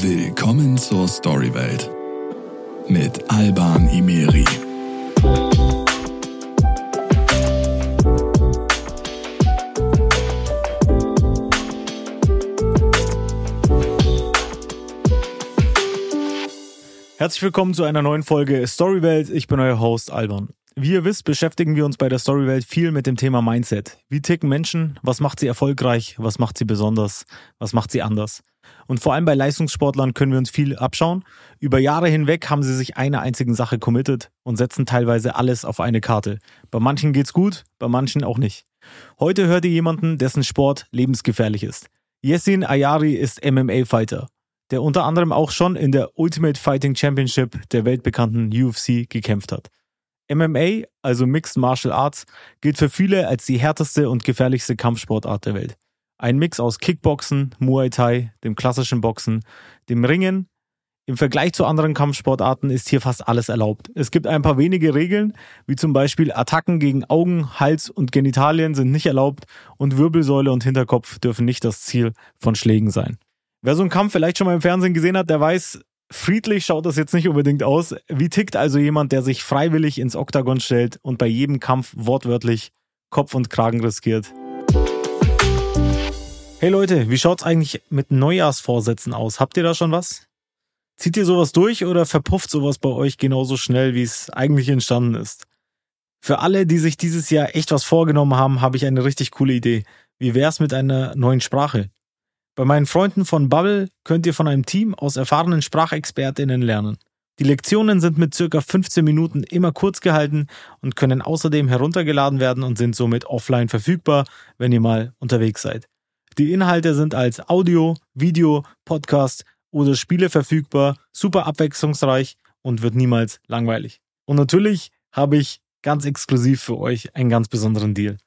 Willkommen zur Storywelt mit Alban Imeri. Herzlich willkommen zu einer neuen Folge Storywelt. Ich bin euer Host Alban. Wie ihr wisst, beschäftigen wir uns bei der Storywelt viel mit dem Thema Mindset. Wie ticken Menschen? Was macht sie erfolgreich? Was macht sie besonders? Was macht sie anders? Und vor allem bei Leistungssportlern können wir uns viel abschauen. Über Jahre hinweg haben sie sich einer einzigen Sache committed und setzen teilweise alles auf eine Karte. Bei manchen geht's gut, bei manchen auch nicht. Heute hört ihr jemanden, dessen Sport lebensgefährlich ist. Yessin Ayari ist MMA-Fighter der unter anderem auch schon in der Ultimate Fighting Championship der weltbekannten UFC gekämpft hat. MMA, also Mixed Martial Arts, gilt für viele als die härteste und gefährlichste Kampfsportart der Welt. Ein Mix aus Kickboxen, Muay Thai, dem klassischen Boxen, dem Ringen. Im Vergleich zu anderen Kampfsportarten ist hier fast alles erlaubt. Es gibt ein paar wenige Regeln, wie zum Beispiel Attacken gegen Augen, Hals und Genitalien sind nicht erlaubt und Wirbelsäule und Hinterkopf dürfen nicht das Ziel von Schlägen sein. Wer so einen Kampf vielleicht schon mal im Fernsehen gesehen hat, der weiß, friedlich schaut das jetzt nicht unbedingt aus. Wie tickt also jemand, der sich freiwillig ins Oktagon stellt und bei jedem Kampf wortwörtlich Kopf und Kragen riskiert? Hey Leute, wie schaut's eigentlich mit Neujahrsvorsätzen aus? Habt ihr da schon was? Zieht ihr sowas durch oder verpufft sowas bei euch genauso schnell, wie es eigentlich entstanden ist? Für alle, die sich dieses Jahr echt was vorgenommen haben, habe ich eine richtig coole Idee. Wie wär's mit einer neuen Sprache? Bei meinen Freunden von Bubble könnt ihr von einem Team aus erfahrenen Sprachexpertinnen lernen. Die Lektionen sind mit circa 15 Minuten immer kurz gehalten und können außerdem heruntergeladen werden und sind somit offline verfügbar, wenn ihr mal unterwegs seid. Die Inhalte sind als Audio, Video, Podcast oder Spiele verfügbar, super abwechslungsreich und wird niemals langweilig. Und natürlich habe ich ganz exklusiv für euch einen ganz besonderen Deal.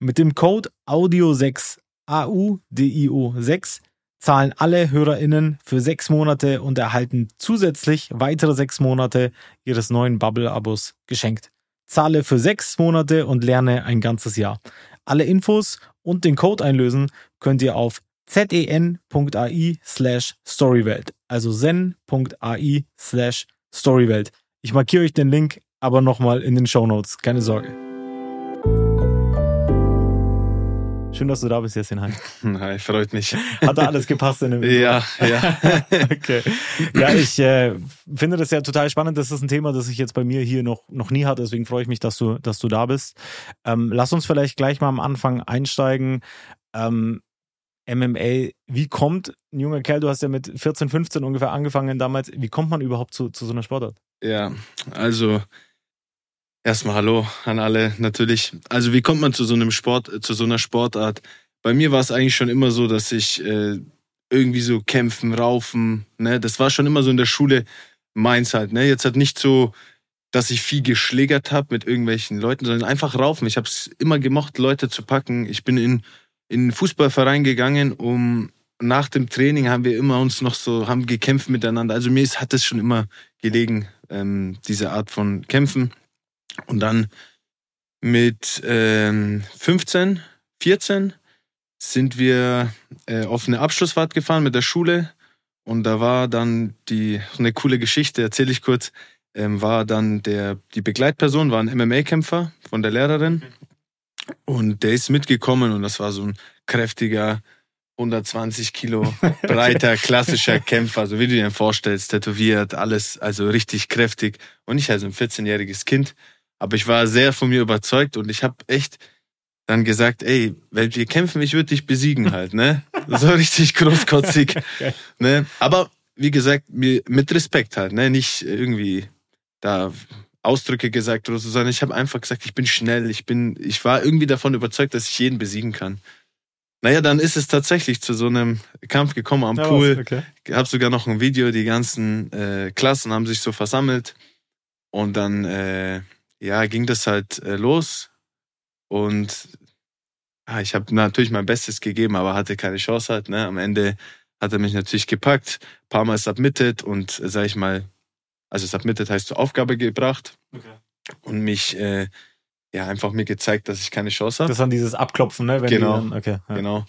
Mit dem Code AUDIO6 AUDIO 6 zahlen alle HörerInnen für sechs Monate und erhalten zusätzlich weitere sechs Monate ihres neuen Bubble-Abos geschenkt. Zahle für sechs Monate und lerne ein ganzes Jahr. Alle Infos und den Code einlösen könnt ihr auf zen.ai slash storywelt, also zen.ai slash storywelt. Ich markiere euch den Link aber nochmal in den Show Notes, keine Sorge. Schön, dass du da bist, Jessin. Hi. Hi, freut mich. Hat da alles gepasst in dem Ja, ja. okay. Ja, ich äh, finde das ja total spannend. Das ist ein Thema, das ich jetzt bei mir hier noch, noch nie hatte. Deswegen freue ich mich, dass du, dass du da bist. Ähm, lass uns vielleicht gleich mal am Anfang einsteigen. Ähm, MMA, wie kommt ein junger Kerl, du hast ja mit 14, 15 ungefähr angefangen damals, wie kommt man überhaupt zu, zu so einer Sportart? Ja, also Erstmal Hallo an alle natürlich. Also wie kommt man zu so einem Sport, zu so einer Sportart? Bei mir war es eigentlich schon immer so, dass ich äh, irgendwie so kämpfen, raufen, ne, das war schon immer so in der Schule meins halt, ne. Jetzt halt nicht so, dass ich viel geschlägert habe mit irgendwelchen Leuten, sondern einfach raufen. Ich habe es immer gemocht, Leute zu packen. Ich bin in in einen Fußballverein gegangen, um nach dem Training haben wir immer uns noch so haben gekämpft miteinander. Also mir ist, hat es schon immer gelegen, ähm, diese Art von Kämpfen. Und dann mit ähm, 15, 14 sind wir äh, auf eine Abschlussfahrt gefahren mit der Schule. Und da war dann die eine coole Geschichte, erzähle ich kurz. Ähm, war dann der die Begleitperson war ein MMA-Kämpfer von der Lehrerin und der ist mitgekommen und das war so ein kräftiger 120 Kilo breiter klassischer Kämpfer, so wie du dir vorstellst, tätowiert, alles also richtig kräftig und ich also ein 14-jähriges Kind aber ich war sehr von mir überzeugt und ich habe echt dann gesagt, ey, wenn wir kämpfen, ich würde dich besiegen halt, ne? So richtig großkotzig, ne? Aber wie gesagt, mit Respekt halt, ne? Nicht irgendwie da Ausdrücke gesagt oder so, sondern ich habe einfach gesagt, ich bin schnell, ich bin, ich war irgendwie davon überzeugt, dass ich jeden besiegen kann. Naja, dann ist es tatsächlich zu so einem Kampf gekommen am Pool. Okay. Hab sogar noch ein Video, die ganzen äh, Klassen haben sich so versammelt und dann äh, ja, ging das halt äh, los und ah, ich habe natürlich mein Bestes gegeben, aber hatte keine Chance halt. Ne? Am Ende hat er mich natürlich gepackt, paar Mal submitted und äh, sag ich mal, also submitted heißt zur Aufgabe gebracht okay. und mich äh, ja einfach mir gezeigt, dass ich keine Chance habe. Das war dieses Abklopfen, ne? Wenn genau, dann, okay, ja. genau.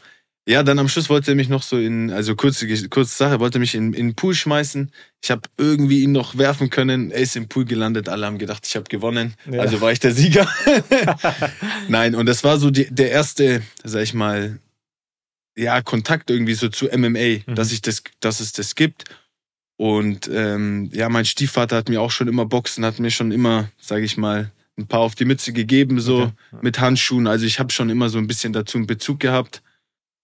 Ja, dann am Schluss wollte er mich noch so in, also kurze, kurze Sache, wollte mich in, in den Pool schmeißen. Ich habe irgendwie ihn noch werfen können. Er ist im Pool gelandet. Alle haben gedacht, ich habe gewonnen. Ja. Also war ich der Sieger. Nein, und das war so die, der erste, sag ich mal, ja, Kontakt irgendwie so zu MMA, mhm. dass ich das, dass es das gibt. Und ähm, ja, mein Stiefvater hat mir auch schon immer Boxen, hat mir schon immer, sag ich mal, ein paar auf die Mütze gegeben, so okay. mit Handschuhen. Also ich habe schon immer so ein bisschen dazu einen Bezug gehabt.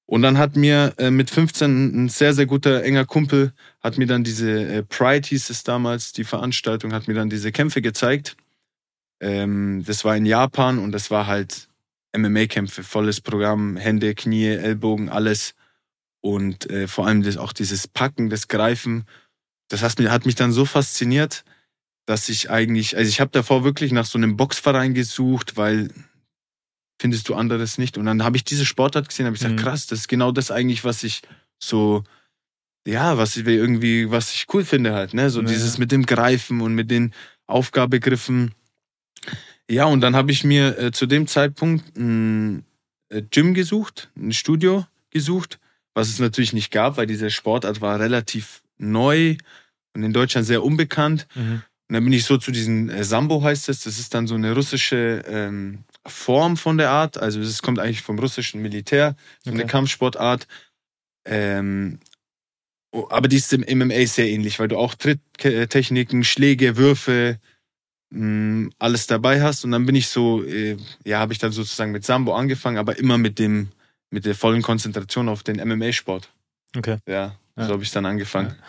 Und dann hat mir äh, mit 15 ein sehr, sehr guter, enger Kumpel, hat mir dann diese äh, Pride hieß es damals, die Veranstaltung, hat mir dann diese Kämpfe gezeigt. Ähm, das war in Japan und das war halt MMA-Kämpfe, volles Programm, Hände, Knie, Ellbogen, alles. Und äh, vor allem das, auch dieses Packen, das Greifen, das hat mich, hat mich dann so fasziniert, dass ich eigentlich, also ich habe davor wirklich nach so einem Boxverein gesucht, weil findest du anderes nicht. Und dann habe ich diese Sportart gesehen, habe ich gesagt, mhm. krass, das ist genau das eigentlich, was ich so, ja, was ich irgendwie, was ich cool finde halt, ne? So ja. dieses mit dem Greifen und mit den Aufgabegriffen. Ja, und dann habe ich mir äh, zu dem Zeitpunkt ein äh, Gym gesucht, ein Studio gesucht, was es natürlich nicht gab, weil diese Sportart war relativ neu und in Deutschland sehr unbekannt. Mhm. Und dann bin ich so zu diesem äh, Sambo heißt es, das ist dann so eine russische ähm, Form von der Art. Also es kommt eigentlich vom russischen Militär, so okay. eine Kampfsportart. Ähm, oh, aber die ist im MMA sehr ähnlich, weil du auch Tritttechniken, Schläge, Würfe, mh, mm, alles dabei hast. Und dann bin ich so, äh, ja, habe ich dann sozusagen mit Sambo angefangen, aber immer mit dem, mit der vollen Konzentration auf den MMA-Sport. Okay. Ja, so ja. habe ich dann angefangen. Ja.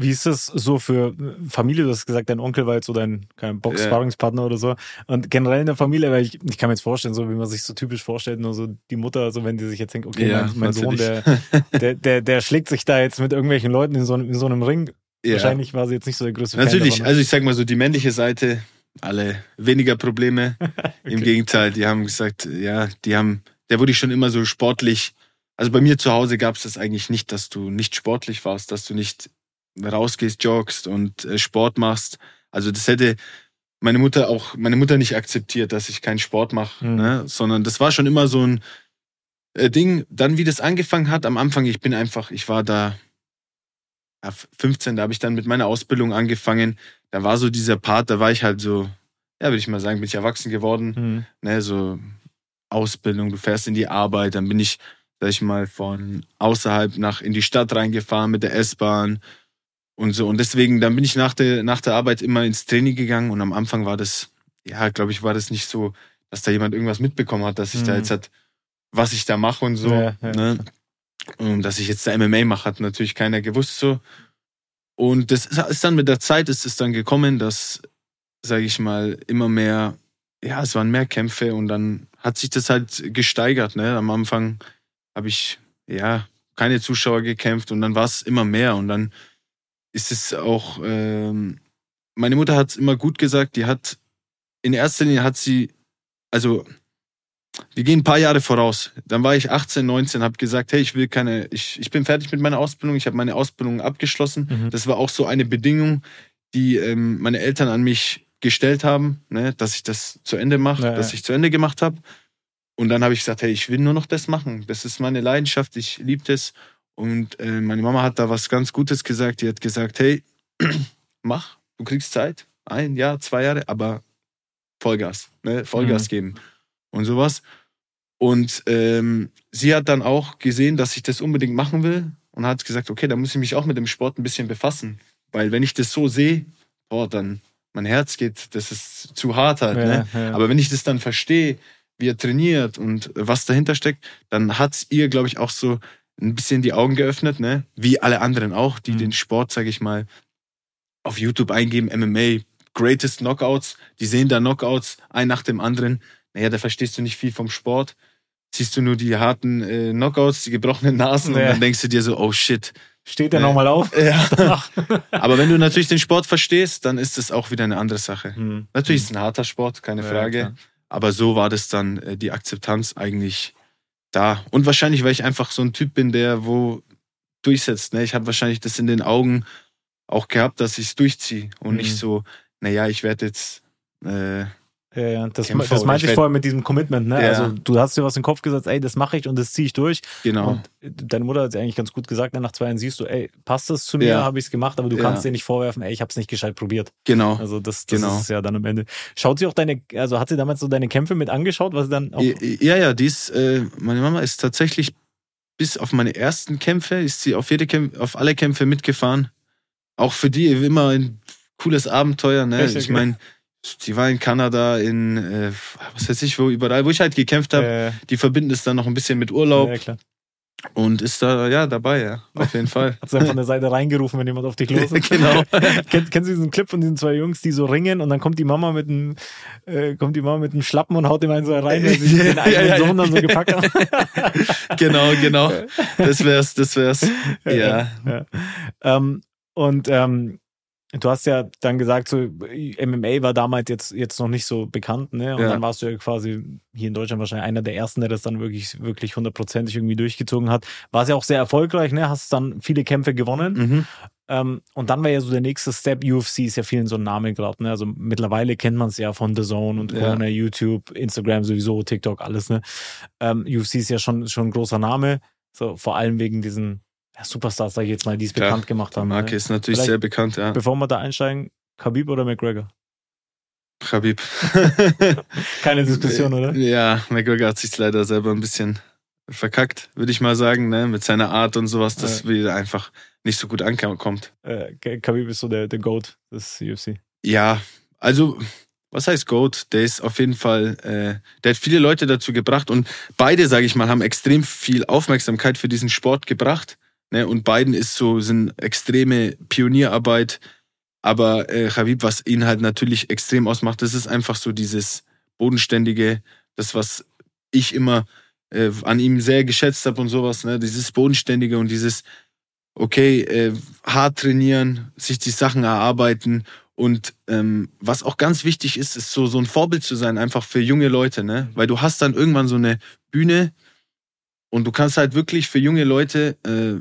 Wie ist das so für Familie? Du hast gesagt, dein Onkel war jetzt so dein kein Box-Sparringspartner yeah. oder so. Und generell in der Familie, weil ich, ich kann mir jetzt vorstellen, so wie man sich so typisch vorstellt, nur so die Mutter, so wenn die sich jetzt denkt, okay, ja, mein, mein Sohn, der, der, der, der schlägt sich da jetzt mit irgendwelchen Leuten in so, in so einem Ring. Ja. Wahrscheinlich war sie jetzt nicht so der größte Natürlich, davon, ne? also ich sag mal so, die männliche Seite, alle weniger Probleme. okay. Im Gegenteil, die haben gesagt, ja, die haben, der wurde ich schon immer so sportlich. Also bei mir zu Hause gab es das eigentlich nicht, dass du nicht sportlich warst, dass du nicht rausgehst, joggst und äh, Sport machst. Also das hätte meine Mutter auch, meine Mutter nicht akzeptiert, dass ich keinen Sport mache, mhm. ne? sondern das war schon immer so ein äh, Ding. Dann, wie das angefangen hat, am Anfang, ich bin einfach, ich war da ja, 15, da habe ich dann mit meiner Ausbildung angefangen. Da war so dieser Part, da war ich halt so, ja, würde ich mal sagen, bin ich erwachsen geworden. Mhm. Ne, so Ausbildung, du fährst in die Arbeit, dann bin ich, sag ich mal, von außerhalb nach in die Stadt reingefahren mit der S-Bahn und so. Und deswegen, dann bin ich nach der, nach der Arbeit immer ins Training gegangen und am Anfang war das, ja, glaube ich, war das nicht so, dass da jemand irgendwas mitbekommen hat, dass ich mhm. da jetzt hat, was ich da mache und so. Ja, ja. Ne? Und dass ich jetzt da MMA mache, hat natürlich keiner gewusst so. Und das ist dann mit der Zeit ist es dann gekommen, dass, sage ich mal, immer mehr, ja, es waren mehr Kämpfe und dann hat sich das halt gesteigert. Ne? Am Anfang habe ich, ja, keine Zuschauer gekämpft und dann war es immer mehr und dann ist es auch, ähm, meine Mutter hat es immer gut gesagt, die hat, in erster Linie hat sie, also wir gehen ein paar Jahre voraus. Dann war ich 18, 19, habe gesagt, hey, ich will keine, ich, ich bin fertig mit meiner Ausbildung, ich habe meine Ausbildung abgeschlossen. Mhm. Das war auch so eine Bedingung, die ähm, meine Eltern an mich gestellt haben, ne, dass ich das zu Ende mache, ja, dass ich zu Ende gemacht habe. Und dann habe ich gesagt, hey, ich will nur noch das machen. Das ist meine Leidenschaft, ich liebe das. Und äh, meine Mama hat da was ganz Gutes gesagt. Die hat gesagt, hey, mach, du kriegst Zeit, ein Jahr, zwei Jahre, aber Vollgas, ne? Vollgas mhm. geben und sowas. Und ähm, sie hat dann auch gesehen, dass ich das unbedingt machen will und hat gesagt, okay, da muss ich mich auch mit dem Sport ein bisschen befassen. Weil wenn ich das so sehe, boah, dann mein Herz geht, das ist zu hart halt. Ja, ne? Ja. Aber wenn ich das dann verstehe, wie er trainiert und was dahinter steckt, dann hat es ihr, glaube ich, auch so ein bisschen die Augen geöffnet, ne? Wie alle anderen auch, die mhm. den Sport, sag ich mal, auf YouTube eingeben, MMA, Greatest Knockouts, die sehen da Knockouts, ein nach dem anderen. Naja, da verstehst du nicht viel vom Sport. Siehst du nur die harten äh, Knockouts, die gebrochenen Nasen ja. und dann denkst du dir so, oh shit. Steht der äh, nochmal auf? Ja. Aber wenn du natürlich den Sport verstehst, dann ist es auch wieder eine andere Sache. Mhm. Natürlich ist es ein harter Sport, keine Frage. Ja, aber so war das dann äh, die Akzeptanz eigentlich da. Und wahrscheinlich, weil ich einfach so ein Typ bin, der wo durchsetzt. Ne? Ich habe wahrscheinlich das in den Augen auch gehabt, dass ich es durchziehe und mhm. nicht so, naja, ich werde jetzt, äh, Ja, das, Kämpfer das meinte ich ich vorher mit diesem Commitment, ne? Ja. Also du hast dir was in den Kopf gesetzt, ey, das mache ich und das ziehe ich durch. Genau. Und deine Mutter hat es eigentlich ganz gut gesagt, ne? nach zwei Jahren siehst du, ey, passt das zu mir, Ja. habe ich es gemacht, aber du kannst dir nicht vorwerfen, ey, ich habe es nicht gescheit probiert. genau. Also das, das Genau. ist ja dann am Ende. Schaut sie auch deine, also hat sie damals so deine Kämpfe mit angeschaut, was sie dann auch. Ja, ja, die ist, äh, meine Mama ist tatsächlich bis auf meine ersten Kämpfe, ist sie auf jede Kämpfe, auf alle Kämpfe mitgefahren. Auch für die immer ein cooles Abenteuer, ne? Echt, Ich meine, sie war in Kanada, in, äh, was weiß ich, wo überall, wo ich halt gekämpft habe. äh, Die verbinden es dann noch ein bisschen mit Urlaub ja, klar. und ist da, ja, dabei, ja, auf jeden Fall. Hat sie dann von der Seite reingerufen, wenn jemand auf dich los ist. genau. Kennt, kennst du diesen Clip von diesen zwei Jungs, die so ringen und dann kommt die Mama mit einem, äh, kommt die Mama mit einem Schlappen und haut ihm einen so rein, weil sie Ja, den eigenen ja, ja, Sohn dann so ja. gepackt haben. genau, genau. Das wär's, das wär's. Ja. ja. Ähm, und ähm, du hast ja dann gesagt, so MMA war damals jetzt, jetzt noch nicht so bekannt, ne? Und Ja. dann warst du ja quasi hier in Deutschland wahrscheinlich einer der ersten, der das dann wirklich, wirklich hundertprozentig irgendwie durchgezogen hat. War ja auch sehr erfolgreich, ne? Hast dann viele Kämpfe gewonnen. Mhm. Ähm, und dann war ja so der nächste Step, UFC ist ja vielen so ein Name gerade, ne? Also mittlerweile kennt man es ja von The Zone und Ja. Corner, YouTube, Instagram sowieso, TikTok, alles, ne? Ähm, UFC ist ja schon, schon ein großer Name. So, vor allem wegen diesen ja, Superstars, sag ich jetzt mal, die es Klar. bekannt gemacht haben. Marke Ne? ist natürlich Vielleicht- sehr bekannt, ja. Bevor wir da einsteigen, Khabib oder McGregor? Khabib. Keine Diskussion, oder? Ja, McGregor hat sich leider selber ein bisschen verkackt, würde ich mal sagen, ne? mit seiner Art und sowas, das wieder einfach nicht so gut ankommt. Äh, Khabib ist so der, der Goat des UFC. Ja, also, was heißt Goat? Der ist auf jeden Fall, äh, der hat viele Leute dazu gebracht und beide, sage ich mal, haben extrem viel Aufmerksamkeit für diesen Sport gebracht. Ne? Und beiden ist so, sind extreme Pionierarbeit. Aber äh, Khabib, was ihn halt natürlich extrem ausmacht, das ist einfach so dieses Bodenständige, das, was ich immer äh, an ihm sehr geschätzt habe und sowas, ne? Dieses Bodenständige und dieses, okay, äh, hart trainieren, sich die Sachen erarbeiten und ähm, was auch ganz wichtig ist, ist so, so ein Vorbild zu sein, einfach für junge Leute, ne? Weil du hast dann irgendwann so eine Bühne und du kannst halt wirklich für junge Leute, äh,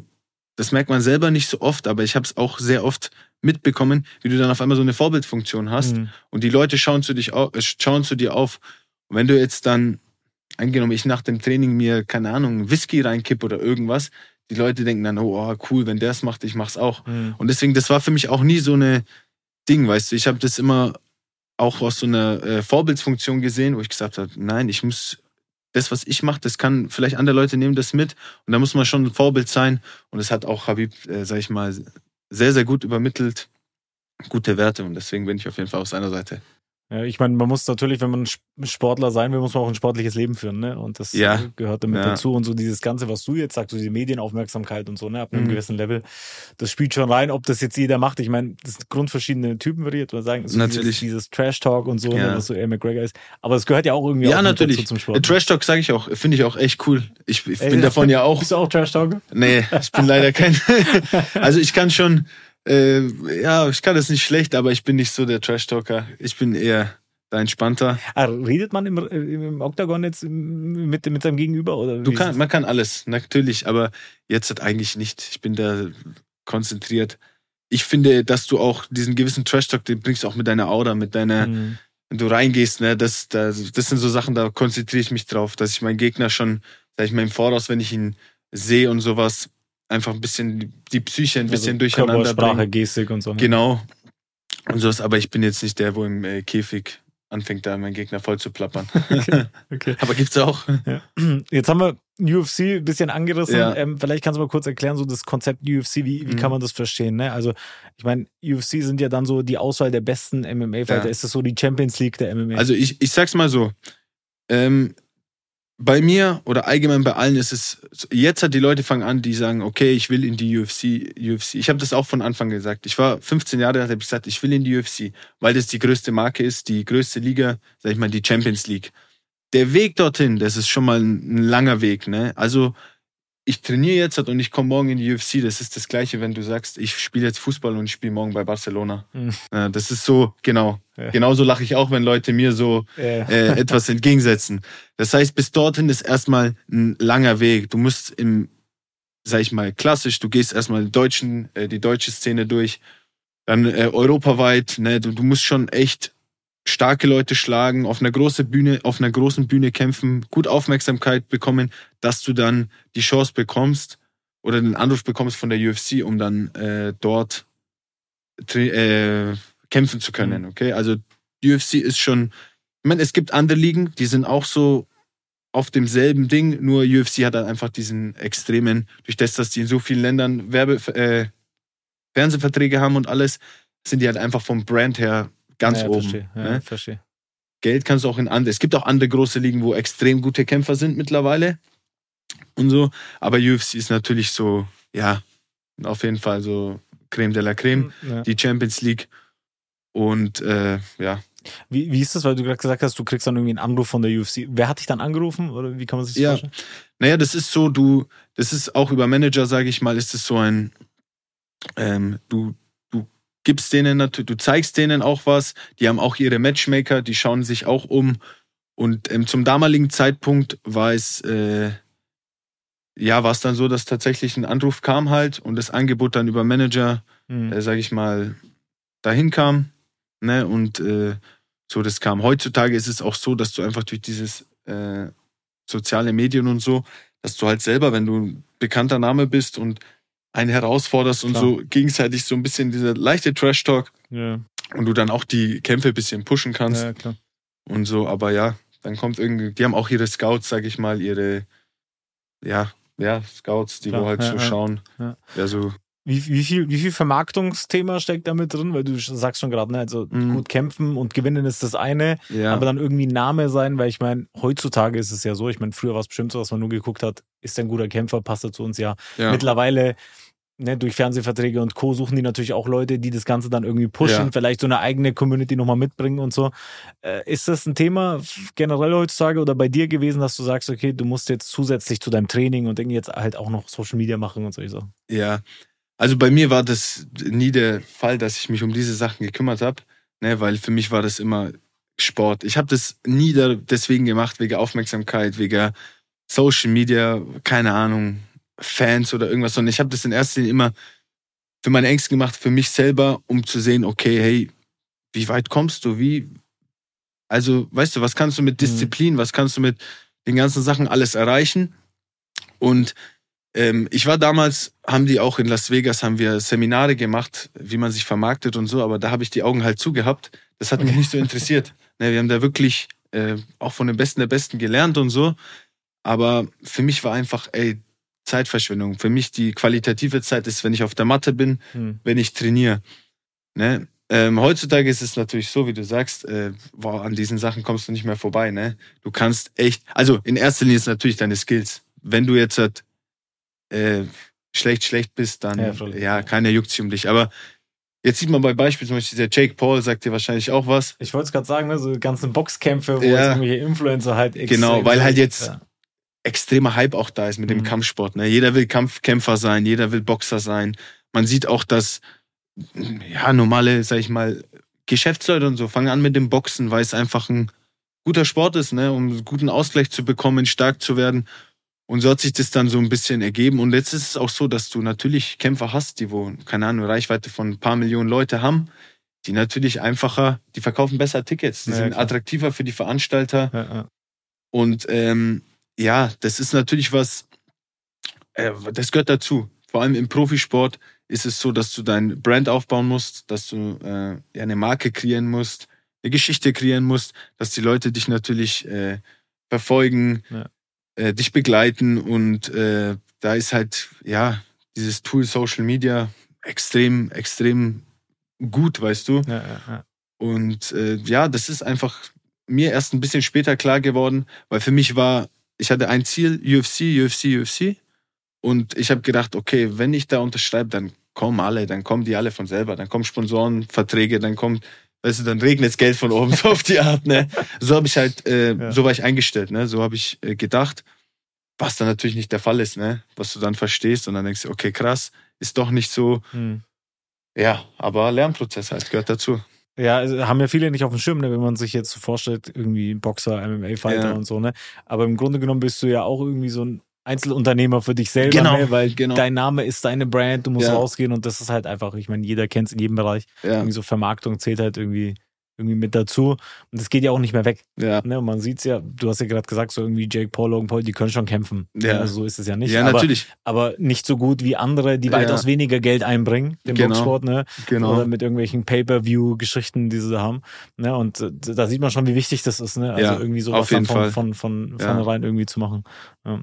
das merkt man selber nicht so oft, aber ich habe es auch sehr oft mitbekommen, wie du dann auf einmal so eine Vorbildfunktion hast Mhm. und die Leute schauen zu, dich au äh, schauen zu dir auf. Und wenn du jetzt dann, angenommen, ich nach dem Training mir, keine Ahnung, Whisky reinkipp oder irgendwas, die Leute denken dann, oh, cool, wenn der es macht, ich mach's auch. Mhm. Und deswegen, das war für mich auch nie so eine Ding, weißt du. Ich habe das immer auch aus so einer äh, Vorbildsfunktion gesehen, wo ich gesagt habe, nein, ich muss das, was ich mache, das kann vielleicht andere Leute nehmen das mit und da muss man schon ein Vorbild sein. Und das hat auch Habib, äh, sag ich mal, sehr, sehr gut übermittelt. Gute Werte und deswegen bin ich auf jeden Fall auf seiner Seite. Ja, ich meine, man muss natürlich, wenn man Sp- Sportler sein will, muss man auch ein sportliches Leben führen, ne? Und das Ja. äh, gehört damit Ja. dazu. Und so dieses Ganze, was du jetzt sagst, so diese Medienaufmerksamkeit und so, ne, ab einem Mhm. gewissen Level, das spielt schon rein, ob das jetzt jeder macht. Ich meine, das sind grundverschiedene Typen, würde ich jetzt mal sagen. So Natürlich. Dieses, dieses Trash-Talk und so, ne, Ja. was so eher McGregor ist. Aber es gehört ja auch irgendwie Ja, auch natürlich. dazu zum Äh, Sport. Trash Talk sage ich auch, finde ich auch echt cool. Ich, ich Ey, bin davon ja auch. Bist du auch Trash-Talker? Nee, ich bin leider kein. also ich kann schon, äh, ja, ich kann das nicht schlecht, aber ich bin nicht so der Trash-Talker. Ich bin eher der entspannter. Ah, redet man im, im Oktagon jetzt mit, mit seinem Gegenüber? Oder Du kann, man kann alles, natürlich, aber jetzt halt eigentlich nicht. Ich bin da konzentriert. Ich finde, dass du auch diesen gewissen Trash-Talk, den bringst du auch mit deiner Aura, mit deiner, Mhm. wenn du reingehst, ne, das, das, das sind so Sachen, da konzentriere ich mich drauf, dass ich meinen Gegner schon, sag ich mal, im Voraus, wenn ich ihn sehe und sowas, einfach ein bisschen die Psyche ein bisschen also durcheinander Körpersprache, bringen. Gestik und so. ne? Genau. Und sowas, aber ich bin jetzt nicht der, wo im äh, Käfig anfängt, da meinen Gegner voll zu plappern. Okay. aber gibt's auch. Ja. Jetzt haben wir UFC ein bisschen angerissen. Ja. Ähm, vielleicht kannst du mal kurz erklären, so das Konzept UFC, wie, wie Mhm. kann man das verstehen? Ne? Also, ich meine, UFC sind ja dann so die Auswahl der besten MMA-Fighter. Ja. Ist das so die Champions League der MMA? Also ich, ich sag's mal so. Ähm, bei mir oder allgemein bei allen ist es, jetzt hat die Leute fangen an, die sagen, okay, ich will in die UFC. UFC. Ich habe das auch von Anfang gesagt. Ich war 15 Jahre alt, habe ich gesagt, ich will in die UFC, weil das die größte Marke ist, die größte Liga, sag ich mal, die Champions League. Der Weg dorthin, das ist schon mal ein, langer Weg. Ne? Also ich trainiere jetzt und ich komme morgen in die UFC. Das ist das Gleiche, wenn du sagst, ich spiele jetzt Fußball und ich spiele morgen bei Barcelona. Mhm. Ja, das ist so, genau. Ja. Genauso lache ich auch, wenn Leute mir so äh, äh, etwas entgegensetzen. Das heißt, bis dorthin ist erstmal ein langer Weg. Du musst im, sag ich mal, klassisch, du gehst erstmal den deutschen, äh, die deutsche Szene durch, dann äh, europaweit, ne, du, du musst schon echt starke Leute schlagen, auf einer großen Bühne, auf einer großen Bühne kämpfen, gut Aufmerksamkeit bekommen, dass du dann die Chance bekommst oder den Anruf bekommst von der UFC, um dann äh, dort äh, kämpfen zu können. Mhm. Okay, also die UFC ist schon. Ich meine, es gibt andere Ligen, die sind auch so auf demselben Ding, nur UFC hat halt einfach diesen extremen, durch das, dass die in so vielen Ländern Werbe, äh, Fernsehverträge haben und alles, sind die halt einfach vom Brand her ganz ja, oben. Verstehe. Ja, ne? verstehe. Geld kannst du auch in andere. Es gibt auch andere große Ligen, wo extrem gute Kämpfer sind mittlerweile und so. Aber UFC ist natürlich so, ja, auf jeden Fall so Creme de la Creme, Ja. die Champions League. Und äh, ja, Wie, wie ist das, weil du gerade gesagt hast, du kriegst dann irgendwie einen Anruf von der UFC. Wer hat dich dann angerufen oder wie kann man sich das Ja. vorstellen? naja, das ist so, du, das ist auch über Manager, sage ich mal, ist es so ein, ähm, du, du gibst denen natürlich, du zeigst denen auch was, die haben auch ihre Matchmaker, die schauen sich auch um. Und ähm, zum damaligen Zeitpunkt war es, äh, ja, war es dann so, dass tatsächlich ein Anruf kam halt und das Angebot dann über Manager Hm. äh, sage ich mal, dahin kam. Ne? Und äh, so das kam. Heutzutage ist es auch so, dass du einfach durch dieses äh, soziale Medien und so, dass du halt selber, wenn du ein bekannter Name bist und einen herausforderst und Klar. so gegenseitig so ein bisschen dieser leichte Trash-Talk Ja, und du dann auch die Kämpfe ein bisschen pushen kannst ja, klar. und so. Aber ja, dann kommt irgendwie, die haben auch ihre Scouts, sag ich mal, ihre, ja, ja, Scouts, die Klar, wo halt ja, so ja. schauen. Ja. Ja, so, Wie, wie, viel, wie viel Vermarktungsthema steckt da mit drin? Weil du sagst schon gerade, ne, also Mhm. gut kämpfen und gewinnen ist das eine, ja. aber dann irgendwie ein Name sein, weil ich meine, heutzutage ist es ja so, ich meine, früher war es bestimmt so, dass man nur geguckt hat, ist ein guter Kämpfer, passt er zu uns ja. ja. Mittlerweile, ne, durch Fernsehverträge und Co. suchen die natürlich auch Leute, die das Ganze dann irgendwie pushen, Ja. vielleicht so eine eigene Community nochmal mitbringen und so. Äh, ist das ein Thema generell heutzutage oder bei dir gewesen, dass du sagst, okay, du musst jetzt zusätzlich zu deinem Training und irgendwie jetzt halt auch noch Social Media machen und solche Sachen? Ja, also bei mir war das nie der Fall, dass ich mich um diese Sachen gekümmert habe, ne, weil für mich war das immer Sport. Ich habe das nie da deswegen gemacht, wegen Aufmerksamkeit, wegen Social Media, keine Ahnung, Fans oder irgendwas, sondern ich habe das in erster Linie immer für meine Ängste gemacht, für mich selber, um zu sehen, okay, hey, wie weit kommst du? Wie, also, weißt du, was kannst du mit Disziplin, was kannst du mit den ganzen Sachen alles erreichen? Und ähm, ich war damals, haben die auch in Las Vegas, haben wir Seminare gemacht, wie man sich vermarktet und so, aber da habe ich die Augen halt zugehabt. Das hat mich Okay. nicht so interessiert. Ne, wir haben da wirklich äh, auch von den Besten der Besten gelernt und so. Aber für mich war einfach, ey, Zeitverschwendung. Für mich die qualitative Zeit ist, wenn ich auf der Matte bin, Hm. wenn ich trainiere. Ne? Ähm, heutzutage ist es natürlich so, wie du sagst, äh, boah, an diesen Sachen kommst du nicht mehr vorbei. Ne? Du kannst echt, also in erster Linie ist natürlich deine Skills. Wenn du jetzt halt, äh, schlecht, schlecht bist, dann Ja, ja, keiner juckt sich um dich. Aber jetzt sieht man bei Beispiel zum Beispiel der Jake Paul, sagt dir wahrscheinlich auch was. Ich wollte es gerade sagen, ne, so die ganzen Boxkämpfe, wo Ja. jetzt irgendwelche Influencer halt extrem Genau, weil halt jetzt- Ja. extremer Hype auch da ist mit dem Mhm. Kampfsport. Ne? Jeder will Kampfkämpfer sein, jeder will Boxer sein. Man sieht auch, dass ja normale, sag ich mal, Geschäftsleute und so fangen an mit dem Boxen, weil es einfach ein guter Sport ist, ne? um einen guten Ausgleich zu bekommen, stark zu werden. Und so hat sich das dann so ein bisschen ergeben. Und jetzt ist es auch so, dass du natürlich Kämpfer hast, die wo, keine Ahnung, Reichweite von ein paar Millionen Leute haben, die natürlich einfacher, die verkaufen besser Tickets, die Ja, sind klar. attraktiver für die Veranstalter. Ja, ja. Und ähm, ja, das ist natürlich was, äh, das gehört dazu. Vor allem im Profisport ist es so, dass du dein Brand aufbauen musst, dass du äh, ja, eine Marke kreieren musst, eine Geschichte kreieren musst, dass die Leute dich natürlich äh, verfolgen, Ja. Äh, dich begleiten und äh, da ist halt, ja, dieses Tool Social Media extrem, extrem gut, weißt du. Ja, ja, ja. Und äh, ja, das ist einfach mir erst ein bisschen später klar geworden, weil für mich war, ich hatte ein Ziel, UFC, UFC, UFC. Und ich habe gedacht, okay, wenn ich da unterschreibe, dann kommen alle, dann kommen die alle von selber, dann kommen Sponsoren, Verträge, dann kommt, weißt du, dann regnet das Geld von oben so auf die Art, ne? So habe ich halt, äh, Ja. so war ich eingestellt, ne? So habe ich äh, gedacht, was dann natürlich nicht der Fall ist, ne? Was du dann verstehst und dann denkst okay, krass, ist doch nicht so. Hm. Ja, aber Lernprozess halt gehört dazu. Ja, also haben ja viele nicht auf dem Schirm, ne, wenn man sich jetzt so vorstellt, irgendwie Boxer, MMA-Fighter Ja. und so, ne? Aber im Grunde genommen bist du ja auch irgendwie so ein Einzelunternehmer für dich selber, Genau, ne? weil genau. dein Name ist deine Brand, du musst Ja. rausgehen und das ist halt einfach, ich meine, jeder kennt es in jedem Bereich. Ja. Irgendwie so Vermarktung zählt halt irgendwie irgendwie mit dazu. Und das geht ja auch nicht mehr weg. Ja. Ne? Und man sieht's ja, du hast ja gerade gesagt, so irgendwie Jake Paul, Logan Paul, die können schon kämpfen. Ja. Also so ist es ja nicht. Ja, aber, natürlich. Aber nicht so gut wie andere, die Ja. weitaus weniger Geld einbringen, den Genau. Boxsport, ne? Genau. Oder mit irgendwelchen Pay-Per-View-Geschichten, die sie da haben. Ne? Und äh, da sieht man schon, wie wichtig das ist, ne? Also Ja, irgendwie sowas auf jeden von, Fall. von, von, von Ja. vornherein irgendwie zu machen. Ja.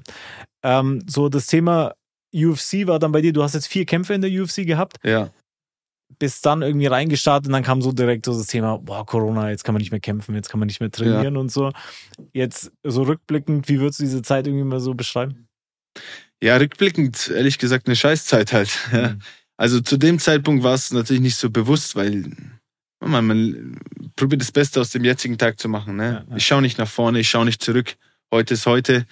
Ähm, so, das Thema UFC war dann bei dir, du hast jetzt vier Kämpfe in der UFC gehabt, Ja. bist dann irgendwie reingestartet und dann kam so direkt so das Thema, boah, Corona, jetzt kann man nicht mehr kämpfen, jetzt kann man nicht mehr trainieren und so. Jetzt so rückblickend, wie würdest du diese Zeit irgendwie mal so beschreiben? Ja, rückblickend, ehrlich gesagt, eine Scheißzeit halt. Ja. Mhm. Also zu dem Zeitpunkt war es natürlich nicht so bewusst, weil man, man probiert das Beste aus dem jetzigen Tag zu machen. Ne? Ja, ja. Ich schaue nicht nach vorne, ich schaue nicht zurück. Heute ist heute.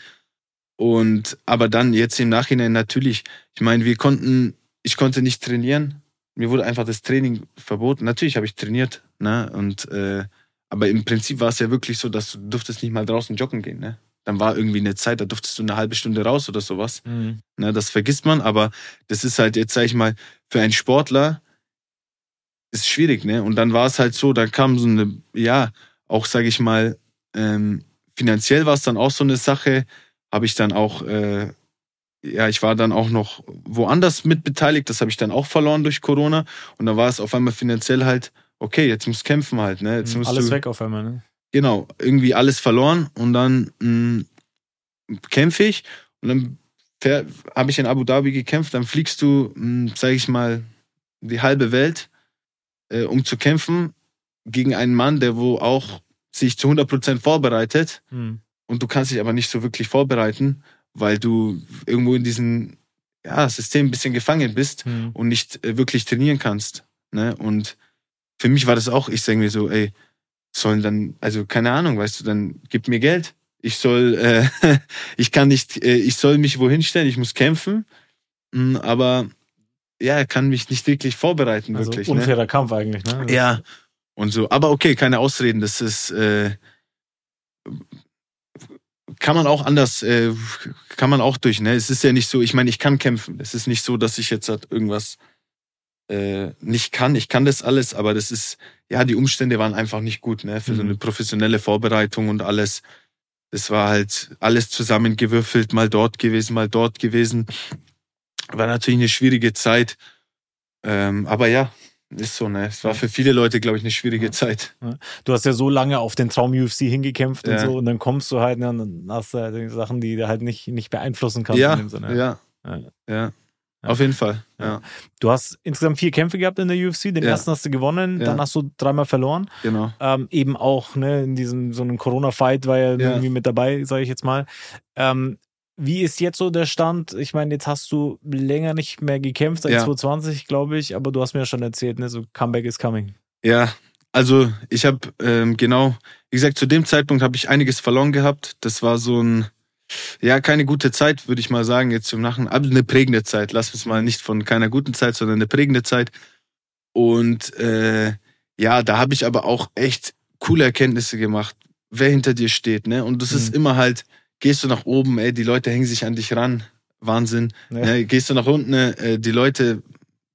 Und aber dann jetzt im Nachhinein natürlich, ich meine, wir konnten, ich konnte nicht trainieren. Mir wurde einfach das Training verboten. Natürlich habe ich trainiert, ne? Und äh, aber im Prinzip war es ja wirklich so, dass du durftest nicht mal draußen joggen gehen, ne? Dann war irgendwie eine Zeit, da durftest du eine halbe Stunde raus oder sowas. Mhm. Ne, das vergisst man, aber das ist halt jetzt, sag ich mal, für einen Sportler ist schwierig, ne? Und dann war es halt so, da kam so eine, ja, auch sag ich mal, ähm, finanziell war es dann auch so eine Sache, habe ich dann auch, äh, ja, ich war dann auch noch woanders mit beteiligt, das habe ich dann auch verloren durch Corona und da war es auf einmal finanziell halt, okay, jetzt musst du kämpfen halt, ne? Jetzt musst Mhm. Alles du, weg auf einmal, ne? genau, irgendwie alles verloren und dann mh, kämpfe ich und dann habe ich in Abu Dhabi gekämpft, dann fliegst du, mh, sag ich mal, die halbe Welt, äh, um zu kämpfen gegen einen Mann, der wo auch sich zu 100% vorbereitet Mhm. Und du kannst dich aber nicht so wirklich vorbereiten, weil du irgendwo in diesem ja, System ein bisschen gefangen bist Mhm. und nicht äh, wirklich trainieren kannst. Ne? Und für mich war das auch, ich sage mir so, ey, sollen dann, also keine Ahnung, weißt du, dann gib mir Geld. Ich soll, äh, ich kann nicht, äh, ich soll mich wohin stellen, ich muss kämpfen, Mm, aber ja, er kann mich nicht wirklich vorbereiten, Also wirklich. Ne? unfairer Kampf eigentlich, ne? Ja, und so. Aber okay, keine Ausreden. Das ist, äh, kann man auch anders, äh, kann man auch durch, ne? Es ist ja nicht so, ich meine, ich kann kämpfen. Es ist nicht so, dass ich jetzt halt irgendwas äh, nicht kann. Ich kann das alles, aber das ist, ja, die Umstände waren einfach nicht gut, ne? Für so Mhm. eine professionelle Vorbereitung und alles. Das war halt alles zusammengewürfelt, mal dort gewesen, mal dort gewesen. War natürlich eine schwierige Zeit. Ähm, aber ja, ist so, ne? Es war für viele Leute, glaube ich, eine schwierige Ja. Zeit. Du hast ja so lange auf den Traum UFC hingekämpft und Ja. so und dann kommst du halt ne, und dann hast du halt Sachen, die du halt nicht, nicht beeinflussen kannst Ja, ja, Ja. Auf jeden Fall. Ja. Du hast insgesamt vier Kämpfe gehabt in der UFC, den Ja. ersten hast du gewonnen, Ja. dann hast du dreimal verloren. genau. Ähm, eben auch ne, in diesem so einem Corona-Fight war ja, Ja. irgendwie mit dabei, sage ich jetzt mal. Ähm, wie ist jetzt so der Stand? Ich meine, jetzt hast du länger nicht mehr gekämpft, seit Ja. 2020, glaube ich, aber du hast mir ja schon erzählt, ne, so Comeback is coming. Ja, also ich habe ähm, genau, wie gesagt, zu dem Zeitpunkt habe ich einiges verloren gehabt. Das war so ein, ja, keine gute Zeit, würde ich mal sagen, jetzt im Nachhinein, aber eine prägende Zeit. Lass uns mal nicht von keiner guten Zeit, sondern eine prägende Zeit. Und äh, ja, da habe ich aber auch echt coole Erkenntnisse gemacht, wer hinter dir steht, ne? Und das ist Mhm. immer halt, gehst du nach oben, ey, die Leute hängen sich an dich ran. Wahnsinn. Ja. Ne? Gehst du nach unten, äh, die Leute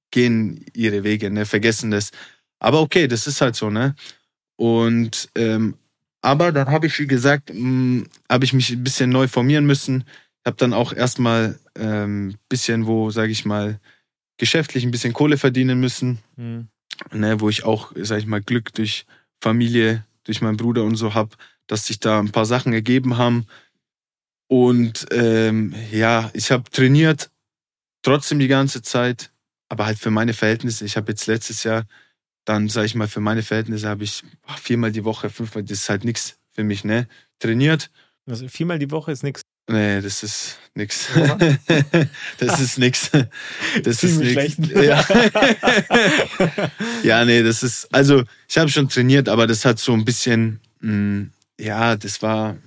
gehen ihre Wege, ne? Vergessen das. Aber okay, das ist halt so, ne? Und ähm, aber dann habe ich, wie gesagt, habe ich mich ein bisschen neu formieren müssen. Habe dann auch erstmal ähm, bisschen, wo, sage ich mal, geschäftlich ein bisschen Kohle verdienen müssen, Mhm. ne, wo ich auch, sage ich mal, Glück durch Familie, durch meinen Bruder und so hab, dass sich da ein paar Sachen ergeben haben. Und ähm, ja, ich habe trainiert, trotzdem die ganze Zeit, aber halt für meine Verhältnisse. Ich habe jetzt letztes Jahr, dann sage ich mal, für meine Verhältnisse habe ich viermal die Woche, fünfmal, das ist halt nichts für mich, ne? Trainiert, Also viermal die Woche ist nichts. Nee, das ist nix. Das ist nix. Das ist Ziemlich nix. schlecht. Ja. ja, nee, das ist, also ich habe schon trainiert, aber das hat so ein bisschen, mh, ja, das war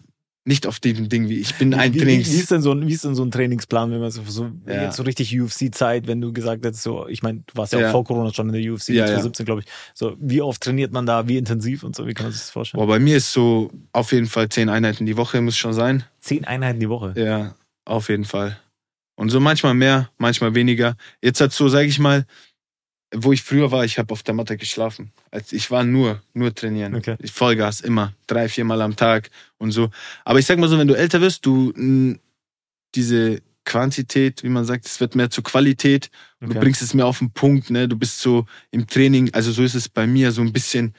nicht auf dem Ding wie ich bin ein wie, wie, Trainings. wie, ist denn so ein, wie ist denn so ein Trainingsplan, wenn man so, so Ja. jetzt so richtig UFC-Zeit, wenn du gesagt hättest, so, ich meine, du warst ja, Ja. auch vor Corona schon in der UFC, Ja, ja. 2017, glaube ich. So, wie oft trainiert man da, wie intensiv und so, wie kann man sich das vorstellen? Boah, bei mir ist so auf jeden Fall zehn Einheiten die Woche muss schon sein. Zehn Einheiten die Woche. Ja, auf jeden Fall. Und so manchmal mehr, manchmal weniger. Jetzt hat so, sage ich mal, wo ich früher war, ich habe auf der Matte geschlafen. Also ich war nur, nur trainieren. Okay. Ich Vollgas, immer. Drei, viermal am Tag und so. Aber ich sag mal so, wenn du älter wirst, du mh, diese Quantität, wie man sagt, es wird mehr zur Qualität. Du Okay. bringst es mehr auf den Punkt, ne? Du bist so im Training, also so ist es bei mir, so ein bisschen,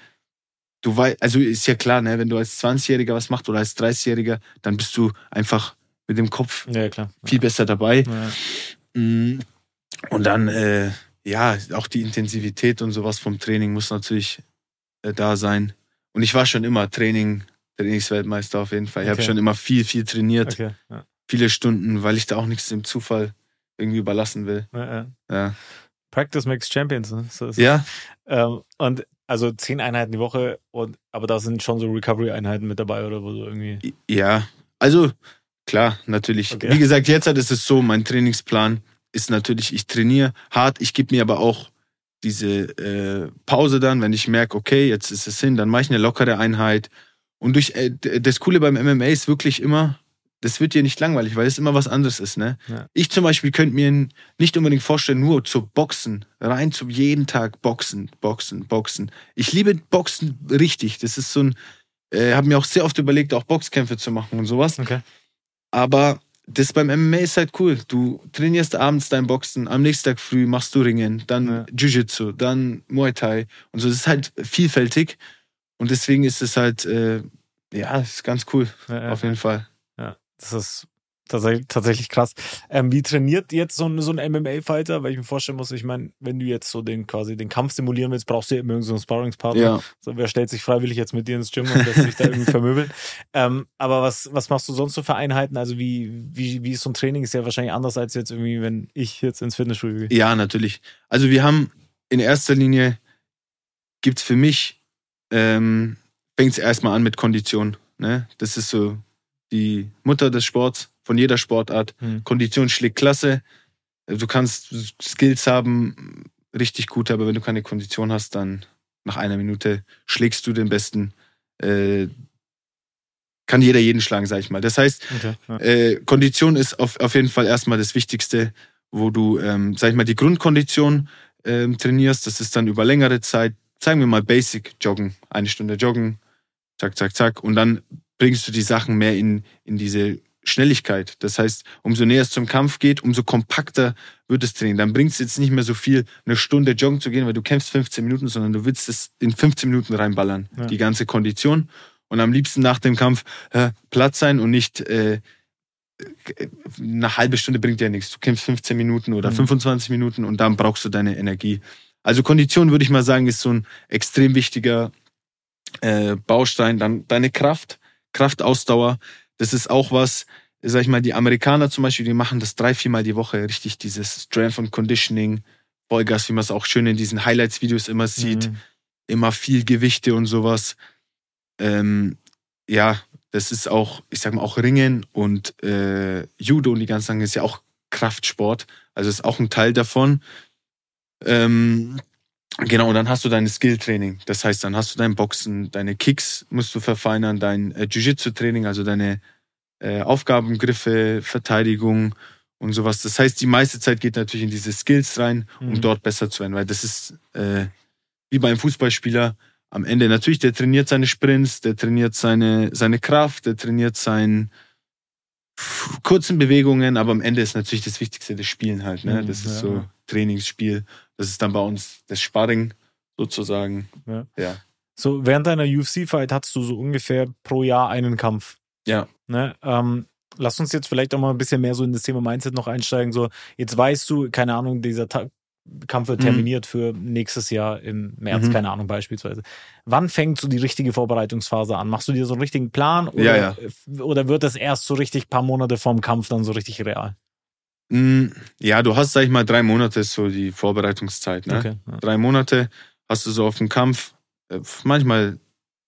du weißt, also ist ja klar, ne? Wenn du als 20-Jähriger was machst oder als 30-Jähriger, dann bist du einfach mit dem Kopf Ja, klar. viel besser dabei. Ja. Mm. Und dann, äh, ja, auch die Intensivität und sowas vom Training muss natürlich äh, da sein. Und ich war schon immer Training, Trainingsweltmeister auf jeden Fall. Ich habe Okay. schon immer viel, viel trainiert, Okay. Ja. viele Stunden, weil ich da auch nichts dem Zufall irgendwie überlassen will. Ja, ja. Practice makes Champions. Ne? So ja Ähm, und also zehn Einheiten die Woche, und, aber da sind schon so Recovery-Einheiten mit dabei oder so irgendwie. ja. Also, klar, natürlich. Okay. Wie gesagt, jetzt ist es so, mein Trainingsplan ist natürlich, ich trainiere hart, ich gebe mir aber auch diese äh, Pause dann, wenn ich merke, okay, jetzt ist es hin, dann mache ich eine lockere Einheit. Und durch äh, das Coole beim MMA ist wirklich immer, das wird dir nicht langweilig, weil es immer was anderes ist. Ne? Ja. Ich zum Beispiel könnte mir nicht unbedingt vorstellen, nur zu boxen, rein zu jeden Tag boxen, boxen, boxen. Ich liebe Boxen richtig. Das ist so ein, äh, habe mir auch sehr oft überlegt, auch Boxkämpfe zu machen und sowas. Okay. Aber das beim MMA ist halt cool. Du trainierst abends dein Boxen, am nächsten Tag früh machst du Ringen, dann Ja. Jiu-Jitsu, dann Muay Thai und so. Das ist halt vielfältig und deswegen ist es halt, äh, ja, ist ganz cool, Ja, ja. auf jeden Fall. Ja, das ist tatsächlich, tatsächlich krass. Ähm, wie trainiert jetzt so ein, so ein MMA-Fighter? Weil ich mir vorstellen muss, ich meine, wenn du jetzt so den quasi den Kampf simulieren willst, brauchst du ja immer irgendeinen so Sparringspartner. Ja. So, wer stellt sich freiwillig jetzt mit dir ins Gym und lässt sich da irgendwie vermöbeln? Ähm, aber was, was machst du sonst so für Einheiten? Also wie, wie, wie ist so ein Training? Ist ja wahrscheinlich anders als jetzt irgendwie, wenn ich jetzt ins Fitnessstudio gehe. Ja, natürlich. Also wir haben in erster Linie gibt's für mich, ähm, fängt es erstmal an mit Kondition. Ne? Das ist so die Mutter des Sports, von jeder Sportart. Hm. Kondition schlägt Klasse. Du kannst Skills haben, richtig gut, aber wenn du keine Kondition hast, dann nach einer Minute schlägst du den besten. Äh, kann jeder jeden schlagen, sag ich mal. Das heißt, Okay. Ja. äh, Kondition ist auf, auf jeden Fall erstmal das Wichtigste, wo du, ähm, sag ich mal, die Grundkondition ähm, trainierst. Das ist dann über längere Zeit, sagen wir mal Basic Joggen, eine Stunde Joggen, zack, zack, zack. Und dann bringst du die Sachen mehr in, in diese Schnelligkeit. Das heißt, umso näher es zum Kampf geht, umso kompakter wird das Training. Dann bringt es jetzt nicht mehr so viel, eine Stunde joggen zu gehen, weil du kämpfst 15 Minuten, sondern du willst es in 15 Minuten reinballern, Ja. die ganze Kondition. Und am liebsten nach dem Kampf äh, platt sein und nicht äh, eine halbe Stunde bringt dir nichts. Du kämpfst 15 Minuten oder Mhm. 25 Minuten und dann brauchst du deine Energie. Also Kondition würde ich mal sagen, ist so ein extrem wichtiger äh, Baustein. Dann deine Kraft, Kraftausdauer. Das ist auch was, sag ich mal, die Amerikaner zum Beispiel, die machen das drei, viermal die Woche richtig, dieses Strength and Conditioning, Vollgas, wie man es auch schön in diesen Highlights-Videos immer sieht Mhm. immer viel Gewichte und sowas. Ähm, ja, das ist auch, ich sag mal, auch Ringen und äh, Judo und die ganzen Sachen ist ja auch Kraftsport. Also ist auch ein Teil davon. Ähm, genau, und dann hast du dein Skill-Training. Das heißt, dann hast du dein Boxen, deine Kicks musst du verfeinern, dein äh, Jiu-Jitsu-Training, also deine äh, Aufgabengriffe, Verteidigung und sowas. Das heißt, die meiste Zeit geht natürlich in diese Skills rein, um Mhm. dort besser zu werden, weil das ist äh, wie beim Fußballspieler am Ende natürlich, der trainiert seine Sprints, der trainiert seine, seine Kraft, der trainiert seine kurzen Bewegungen, aber am Ende ist natürlich das Wichtigste das Spielen halt. Ne? Mhm, Das ist so Trainingsspiel. Das ist dann bei uns das Sparring sozusagen. Ja. ja. So, während deiner UFC-Fight hattest du so ungefähr pro Jahr einen Kampf. Ja. Ne? Ähm, lass uns jetzt vielleicht auch mal ein bisschen mehr so in das Thema Mindset noch einsteigen. So, jetzt weißt du, keine Ahnung, dieser Ta Kampf wird Mhm. terminiert für nächstes Jahr im März, Mhm. keine Ahnung, beispielsweise. Wann fängt so die richtige Vorbereitungsphase an? Machst du dir so einen richtigen Plan? Oder, Ja, oder wird das erst so richtig paar Monate vorm Kampf dann so richtig real? Mm, Ja, du hast, sag ich mal, drei Monate so die Vorbereitungszeit. Ne? Okay. Ja. Drei Monate hast du so auf dem Kampf. Äh, Manchmal,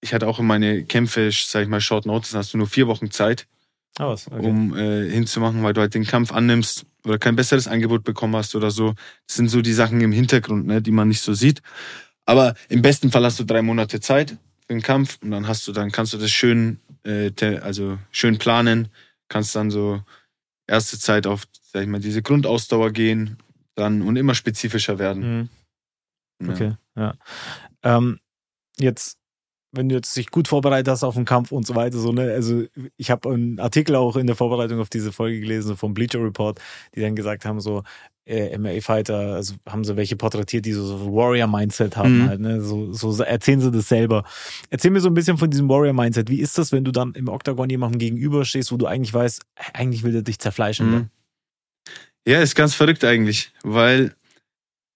ich hatte auch in meine Kämpfe, sag ich mal, Short Notice, hast du nur vier Wochen Zeit. Ah, was? Okay. um äh, hinzumachen, weil du halt den Kampf annimmst oder kein besseres Angebot bekommen hast oder so. Das sind so die Sachen im Hintergrund, ne, die man nicht so sieht. Aber im besten Fall hast du drei Monate Zeit für den Kampf und dann hast du, dann kannst du das schön, äh, also schön planen, kannst dann so erste Zeit auf, sag ich mal, diese Grundausdauer gehen, dann und immer spezifischer werden. Mhm. Ja. Okay, ja. Ähm, jetzt, wenn du jetzt dich gut vorbereitet hast auf den Kampf und so weiter, so, ne, also ich habe einen Artikel auch in der Vorbereitung auf diese Folge gelesen vom Bleacher Report, die dann gesagt haben, so, äh, MMA-Fighter, also haben sie welche porträtiert, die so, so Warrior-Mindset haben Mhm. halt, ne? So, so erzählen sie das selber. Erzähl mir so ein bisschen von diesem Warrior-Mindset. Wie ist das, wenn du dann im Oktagon jemandem gegenüberstehst, wo du eigentlich weißt, äh, eigentlich will der dich zerfleischen? ne? Mhm. Ja, ist ganz verrückt eigentlich, weil,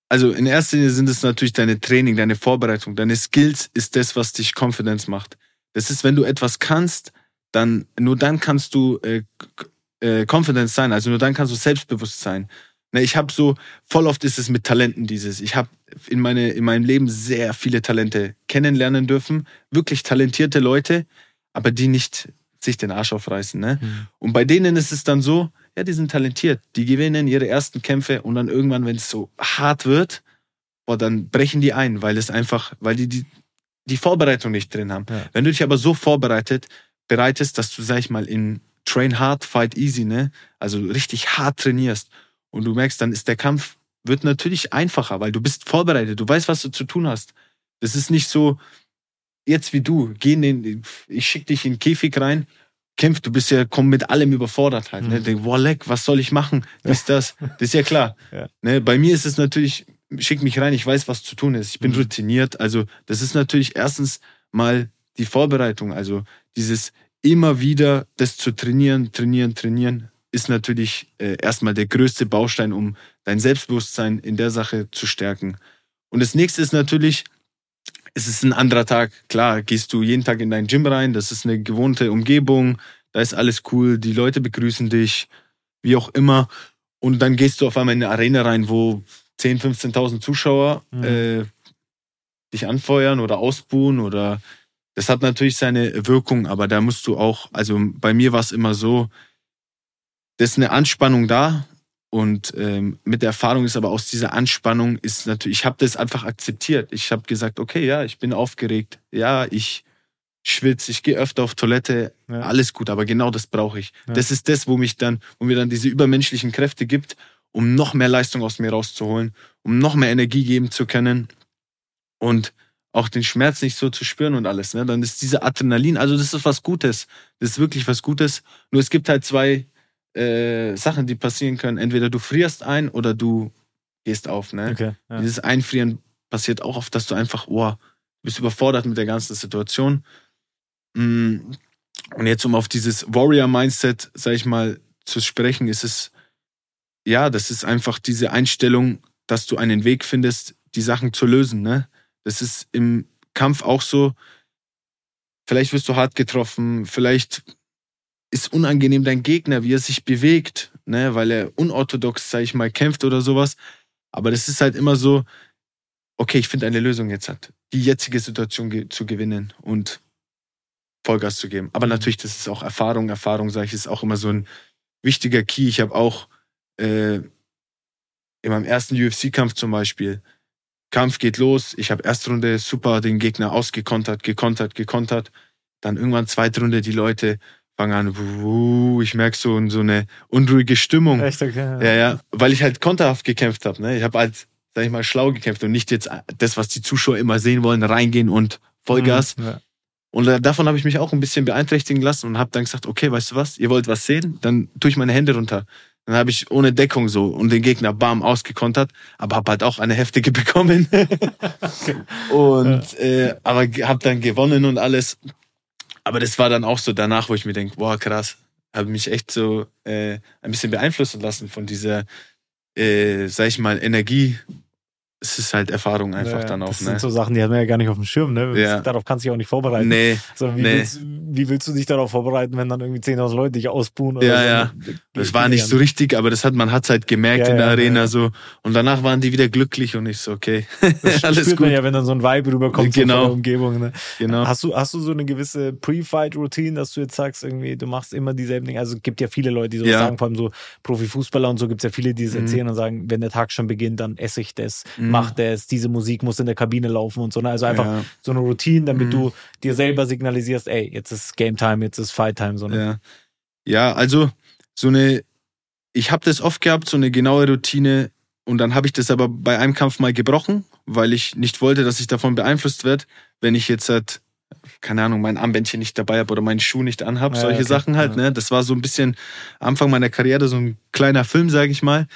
also in erster Linie sind es natürlich deine Training, deine Vorbereitung, deine Skills ist das, was dich Confidence macht. Das ist, wenn du etwas kannst, dann, nur dann kannst du äh, äh, Confidence sein, also nur dann kannst du selbstbewusst sein. Ne, ich habe so, voll oft ist es mit Talenten dieses. Ich habe in, meine, in meinem Leben sehr viele Talente kennenlernen dürfen, wirklich talentierte Leute, aber die nicht sich den Arsch aufreißen. Ne? Mhm. Und bei denen ist es dann so, ja, die sind talentiert, die gewinnen ihre ersten Kämpfe und dann irgendwann, wenn es so hart wird, boah, dann brechen die ein, weil es einfach, weil die die, die Vorbereitung nicht drin haben. Ja. Wenn du dich aber so vorbereitet, bereitest, dass du, sag ich mal, in Train Hard, Fight Easy, ne, also richtig hart trainierst und du merkst, dann ist der Kampf, wird natürlich einfacher, weil du bist vorbereitet, du weißt, was du zu tun hast. Das ist nicht so, jetzt wie du, geh in den, ich schick dich in den Käfig rein, kämpf, du bist ja, komm mit allem überfordert halt. Ne? Mhm. Denk, boah, leck, was soll ich machen? Das, das, das ist ja klar. Ja. Ne? Bei mir ist es natürlich, schick mich rein, ich weiß, was zu tun ist. Ich bin Mhm. routiniert. Also, das ist natürlich erstens mal die Vorbereitung. Also, dieses immer wieder das zu trainieren, trainieren, trainieren, ist natürlich äh, erstmal der größte Baustein, um dein Selbstbewusstsein in der Sache zu stärken. Und das nächste ist natürlich, es ist ein anderer Tag. Klar, gehst du jeden Tag in dein Gym rein, das ist eine gewohnte Umgebung, da ist alles cool, die Leute begrüßen dich, wie auch immer. Und dann gehst du auf einmal in eine Arena rein, wo 10.000, 15.000 Zuschauer Mhm. äh, dich anfeuern oder ausbuhen oder das hat natürlich seine Wirkung, aber da musst du auch, also bei mir war es immer so, das ist eine Anspannung da und ähm, mit der Erfahrung ist aber aus dieser Anspannung ist natürlich, ich habe das einfach akzeptiert. Ich habe gesagt, okay, ja, ich bin aufgeregt, ja, ich schwitze, ich gehe öfter auf Toilette, Ja. alles gut, aber genau das brauche ich. Ja. Das ist das, wo mich dann, wo mir dann diese übermenschlichen Kräfte gibt, um noch mehr Leistung aus mir rauszuholen, um noch mehr Energie geben zu können und auch den Schmerz nicht so zu spüren und alles. Ne? Dann ist diese Adrenalin, also das ist was Gutes. Das ist wirklich was Gutes. Nur es gibt halt zwei äh, Sachen, die passieren können. Entweder du frierst ein oder du gehst auf. Ne? Okay. Ja. Dieses Einfrieren passiert auch oft, dass du einfach, oh, bist überfordert mit der ganzen Situation. Mm, Und jetzt, um auf dieses Warrior-Mindset, sag ich mal, zu sprechen, ist es, ja, das ist einfach diese Einstellung, dass du einen Weg findest, die Sachen zu lösen. Ne? Das ist im Kampf auch so. Vielleicht wirst du hart getroffen, vielleicht ist unangenehm dein Gegner, wie er sich bewegt, ne, weil er unorthodox, sag ich mal, kämpft oder sowas. Aber das ist halt immer so, okay, ich finde eine Lösung jetzt halt, die jetzige Situation ge zu gewinnen und Vollgas zu geben. Aber Mhm. natürlich, das ist auch Erfahrung. Erfahrung, sage ich, ist auch immer so ein wichtiger Key. Ich habe auch äh, in meinem ersten UFC-Kampf zum Beispiel, Kampf geht los, ich habe erste Runde super den Gegner ausgekontert, gekontert, gekontert. Dann irgendwann zweite Runde, die Leute fangen an, wuh, ich merke so, so eine unruhige Stimmung. Echt, okay. Ja, ja, weil ich halt konterhaft gekämpft habe. Ne? Ich habe halt, sag ich mal, schlau gekämpft und nicht jetzt das, was die Zuschauer immer sehen wollen, reingehen und Vollgas. Mhm, Ja. Und äh, davon habe ich mich auch ein bisschen beeinträchtigen lassen und habe dann gesagt, okay, weißt du was, ihr wollt was sehen, dann tue ich meine Hände runter. Dann habe ich ohne Deckung so und den Gegner bam ausgekontert, aber habe halt auch eine heftige bekommen. und äh, aber habe dann gewonnen und alles. Aber das war dann auch so danach, wo ich mir denke, boah krass, habe mich echt so äh, ein bisschen beeinflussen lassen von dieser, äh, sag ich mal, Energie. Es ist halt Erfahrung einfach Ja, dann auch, das ne? sind so Sachen, die hat man ja gar nicht auf dem Schirm, ne? Ja. Darauf kannst du dich auch nicht vorbereiten. nee, So, wie, Nee. willst, wie willst du dich darauf vorbereiten, wenn dann irgendwie 10.000 Leute dich ausbuhen? Oder Ja, so? ja. Das war ja nicht so richtig, aber das hat man hat's halt gemerkt Ja, in der Arena so. Und danach waren die wieder glücklich und ich so, okay, Das alles spürt gut. man ja, wenn dann so ein Vibe rüberkommt so Genau. von der Umgebung. Ne? Genau. Hast, du, hast du so eine gewisse Pre-Fight-Routine, dass du jetzt sagst, irgendwie, du machst immer dieselben Dinge? Also es gibt ja viele Leute, die so sagen, vor allem so Profifußballer und so gibt es ja viele, die das Mhm. erzählen und sagen, wenn der Tag schon beginnt, dann esse ich das, Mhm. Mach das, diese Musik muss in der Kabine laufen und so. Ne? Also einfach Ja. so eine Routine, damit Mhm. du dir selber signalisierst, ey, jetzt ist Game Time, jetzt ist Fight Time. So, ne? Ja. ja, also so eine, ich habe das oft gehabt, so eine genaue Routine und dann habe ich das aber bei einem Kampf mal gebrochen, weil ich nicht wollte, dass ich davon beeinflusst werde, wenn ich jetzt halt, keine Ahnung, mein Armbändchen nicht dabei habe oder meinen Schuh nicht anhab, Ja, solche okay. Sachen halt. Ne? Das war so ein bisschen Anfang meiner Karriere, so ein kleiner Film, sage ich mal.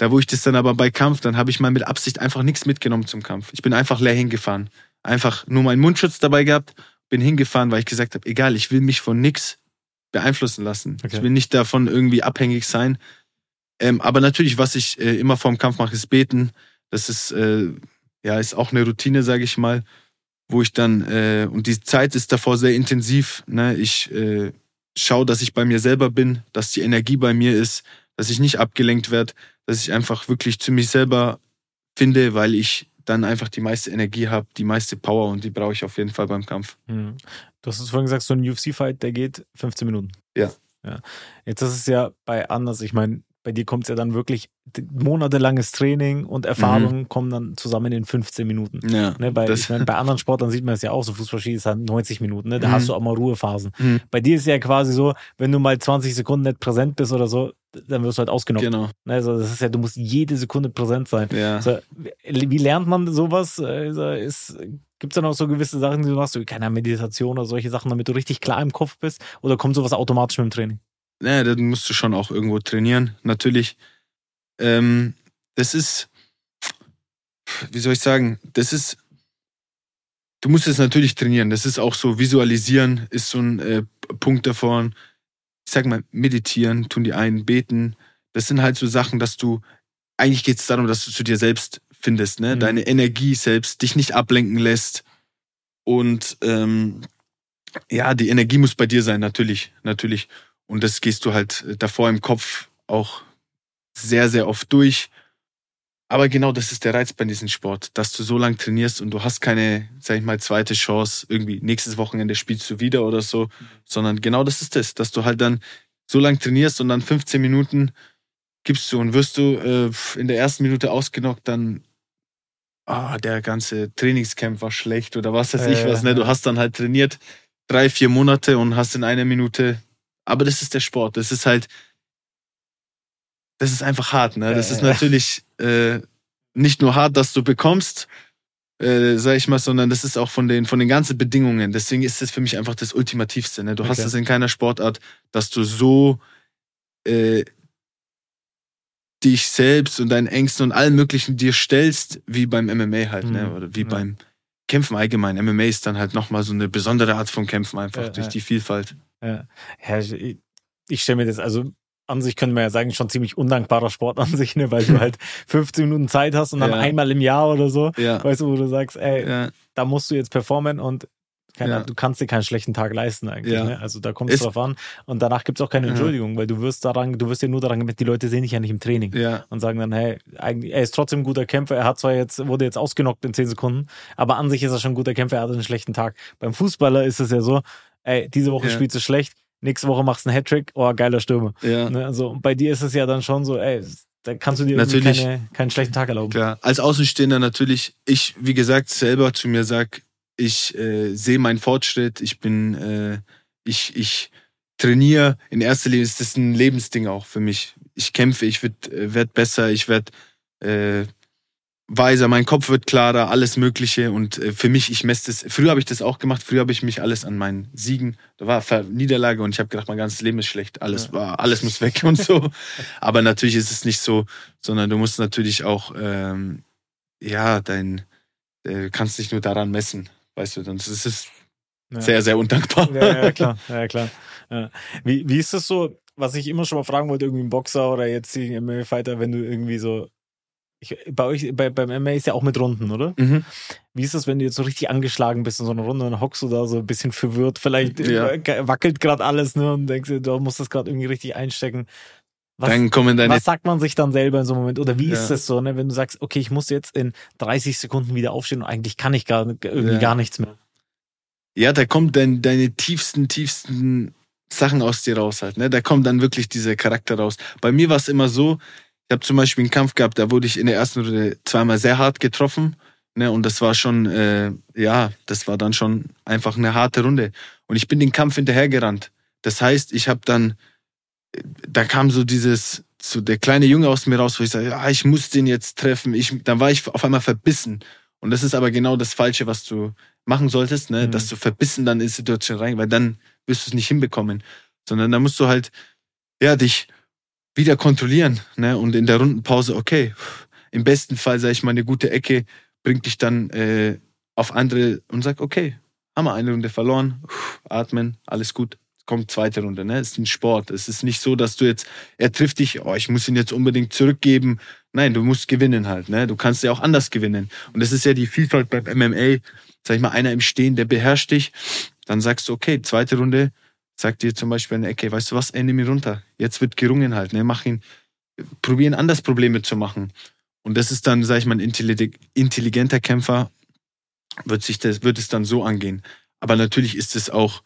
Da wo ich das dann aber bei Kampf, dann habe ich mal mit Absicht einfach nichts mitgenommen zum Kampf. Ich bin einfach leer hingefahren. Einfach nur meinen Mundschutz dabei gehabt, bin hingefahren, weil ich gesagt habe, egal, ich will mich von nichts beeinflussen lassen. Okay. Ich will nicht davon irgendwie abhängig sein. Ähm, aber natürlich, was ich äh, immer vorm Kampf mache, ist beten. Das ist, äh, ja, ist auch eine Routine, sage ich mal, wo ich dann, äh, und die Zeit ist davor sehr intensiv. Ne? Ich äh, schaue, dass ich bei mir selber bin, dass die Energie bei mir ist, dass ich nicht abgelenkt werde, dass ich einfach wirklich zu mich selber finde, weil ich dann einfach die meiste Energie habe, die meiste Power und die brauche ich auf jeden Fall beim Kampf. Hm. Du hast es vorhin gesagt, so ein UFC-Fight, der geht 15 Minuten. Ja. ja. Jetzt ist es ja bei anders, ich meine, bei dir kommt es ja dann wirklich monatelanges Training und Erfahrung kommen dann zusammen in 15 Minuten. Ja. Ne, bei, ich mein, bei anderen Sportlern sieht man es ja auch, so Fußballspiel ist dann 90 Minuten, ne? da Mhm. hast du auch mal Ruhephasen. Mhm. Bei dir ist ja quasi so, wenn du mal 20 Sekunden nicht präsent bist oder so, dann wirst du halt ausgenockt. Genau. Also das ist ja, du musst jede Sekunde präsent sein. Ja. Also, wie lernt man sowas? Also, ist, Gibt es da noch so gewisse Sachen, die du machst, so, keine Meditation oder solche Sachen, damit du richtig klar im Kopf bist? Oder kommt sowas automatisch mit dem Training? naja, dann musst du schon auch irgendwo trainieren, natürlich. Ähm, das ist, wie soll ich sagen, das ist, du musst es natürlich trainieren. Das ist auch so, visualisieren ist so ein äh, Punkt davon. Ich sag mal, meditieren, tun die einen, beten. Das sind halt so Sachen, dass du, eigentlich geht es darum, dass du zu dir selbst findest, ne? Mhm. Deine Energie selbst, dich nicht ablenken lässt. Und ähm, ja, die Energie muss bei dir sein, natürlich, natürlich. Und das gehst du halt äh, davor im Kopf auch sehr, sehr oft durch. Aber genau das ist der Reiz bei diesem Sport, dass du so lange trainierst und du hast keine, sag ich mal, zweite Chance, irgendwie nächstes Wochenende spielst du wieder oder so, sondern genau das ist das, dass du halt dann so lange trainierst und dann 15 Minuten gibst du und wirst du äh, in der ersten Minute ausgenockt, dann ah, der ganze Trainingscamp war schlecht oder was weiß Äh, ich was, ne? Du hast dann halt trainiert drei, vier Monate und hast in einer Minute, aber das ist der Sport, das ist halt, das ist einfach hart, ne? Das ist natürlich äh, nicht nur hart, dass du bekommst, äh, sag ich mal, sondern das ist auch von den, von den ganzen Bedingungen. Deswegen ist es für mich einfach das Ultimativste. Ne? Du hast Okay. es in keiner Sportart, dass du so äh, dich selbst und deinen Ängsten und allem Möglichen dir stellst, wie beim MMA halt, ne? Mhm. Oder wie Ja. beim Kämpfen allgemein. MMA ist dann halt nochmal so eine besondere Art von Kämpfen, einfach Ja, durch ja. die Vielfalt. Ja, ja ich, ich stelle mir das, also an sich können wir ja sagen, schon ziemlich undankbarer Sport an sich, ne? weil du halt 15 Minuten Zeit hast und dann Ja. einmal im Jahr oder so, Ja. weißt du, wo du sagst, ey, ja. da musst du jetzt performen und keine du kannst dir keinen schlechten Tag leisten eigentlich. Ne? Also da kommt es drauf an. Und danach gibt es auch keine. Entschuldigung, weil du wirst daran, du wirst ja nur daran gemessen, die Leute sehen dich ja nicht im Training. Und sagen dann, hey, er ist trotzdem ein guter Kämpfer, er hat zwar jetzt, wurde jetzt ausgenockt in 10 Sekunden, aber an sich ist er schon ein guter Kämpfer, er hat einen schlechten Tag. Beim Fußballer ist es ja so, ey, diese Woche spielst du schlecht, nächste Woche machst du einen Hattrick, oh, geiler Stürmer. ja. Ne? Also bei dir ist es ja dann schon so, ey, da kannst du dir Natürlich. keine, keinen schlechten Tag erlauben. Klar, als Außenstehender natürlich, ich, wie gesagt, selber zu mir sag, ich äh, sehe meinen Fortschritt, ich bin, äh, ich, ich trainiere. In erster Linie ist das ein Lebensding auch für mich. Ich kämpfe, ich äh, werd besser, ich werd äh, weiser, mein Kopf wird klarer, alles Mögliche. Und äh, für mich, ich messe das. Früher habe ich das auch gemacht, früher habe ich mich alles an meinen Siegen, da war Niederlage und ich habe gedacht, mein ganzes Leben ist schlecht, alles Ja. war, alles muss weg und so. Aber natürlich ist es nicht so, sondern du musst natürlich auch, ähm, ja, dein, äh, kannst nicht nur daran messen, weißt du, sonst ist es Ja. sehr, sehr undankbar. Ja, ja, klar. Ja, klar. Wie, wie ist das so, was ich immer schon mal fragen wollte, irgendwie ein Boxer oder jetzt ein MMA-Fighter, wenn du irgendwie so. Ich, bei euch, bei, beim MMA ist ja auch mit Runden, oder? Mhm. Wie ist das, wenn du jetzt so richtig angeschlagen bist in so einer Runde und dann hockst du da so ein bisschen verwirrt, vielleicht Ja. äh, wackelt gerade alles, ne? Und denkst du musst das gerade irgendwie richtig einstecken. Was, Dann kommen deine, was sagt man sich dann selber in so einem Moment? Oder wie Ja. ist das so, ne? Wenn du sagst, okay, ich muss jetzt in 30 Sekunden wieder aufstehen und eigentlich kann ich gar, irgendwie Ja. gar nichts mehr. ja, da kommt dein, deine tiefsten, tiefsten Sachen aus dir raus halt, ne? Da kommt dann wirklich dieser Charakter raus. Bei mir war es immer so, ich habe zum Beispiel einen Kampf gehabt, da wurde ich in der ersten Runde zweimal sehr hart getroffen, ne? Und das war schon, äh, ja, das war dann schon einfach eine harte Runde. Und ich bin den Kampf hinterhergerannt. Das heißt, ich habe dann, da kam so dieses, so der kleine Junge aus mir raus, wo ich sage, ja, ich muss den jetzt treffen. Ich, dann war ich auf einmal verbissen. Und das ist aber genau das Falsche, was du machen solltest, ne? Mhm. dass du verbissen dann in die Situation rein, weil dann wirst du es nicht hinbekommen. Sondern da musst du halt, ja, dich wieder kontrollieren, ne? Und in der Rundenpause, okay, im besten Fall, sag ich mal, eine gute Ecke bringt dich dann äh, auf andere und sagt, okay, haben wir eine Runde verloren, atmen, alles gut. Kommt zweite Runde, ne? Es ist ein Sport. Es ist nicht so, dass du jetzt, er trifft dich, oh, ich muss ihn jetzt unbedingt zurückgeben. Nein, du musst gewinnen halt, ne? Du kannst ja auch anders gewinnen. Und das ist ja die Vielfalt beim MMA. Sag ich mal, einer im Stehen, der beherrscht dich. Dann sagst du, okay, zweite Runde, sagt dir zum Beispiel eine Ecke, weißt du was, nimm ihn runter. Jetzt wird gerungen halt, ne? Mach ihn, probieren anders Probleme zu machen. Und das ist dann, sag ich mal, ein intelli- intelligenter Kämpfer, wird sich das, wird es dann so angehen. Aber natürlich ist es auch,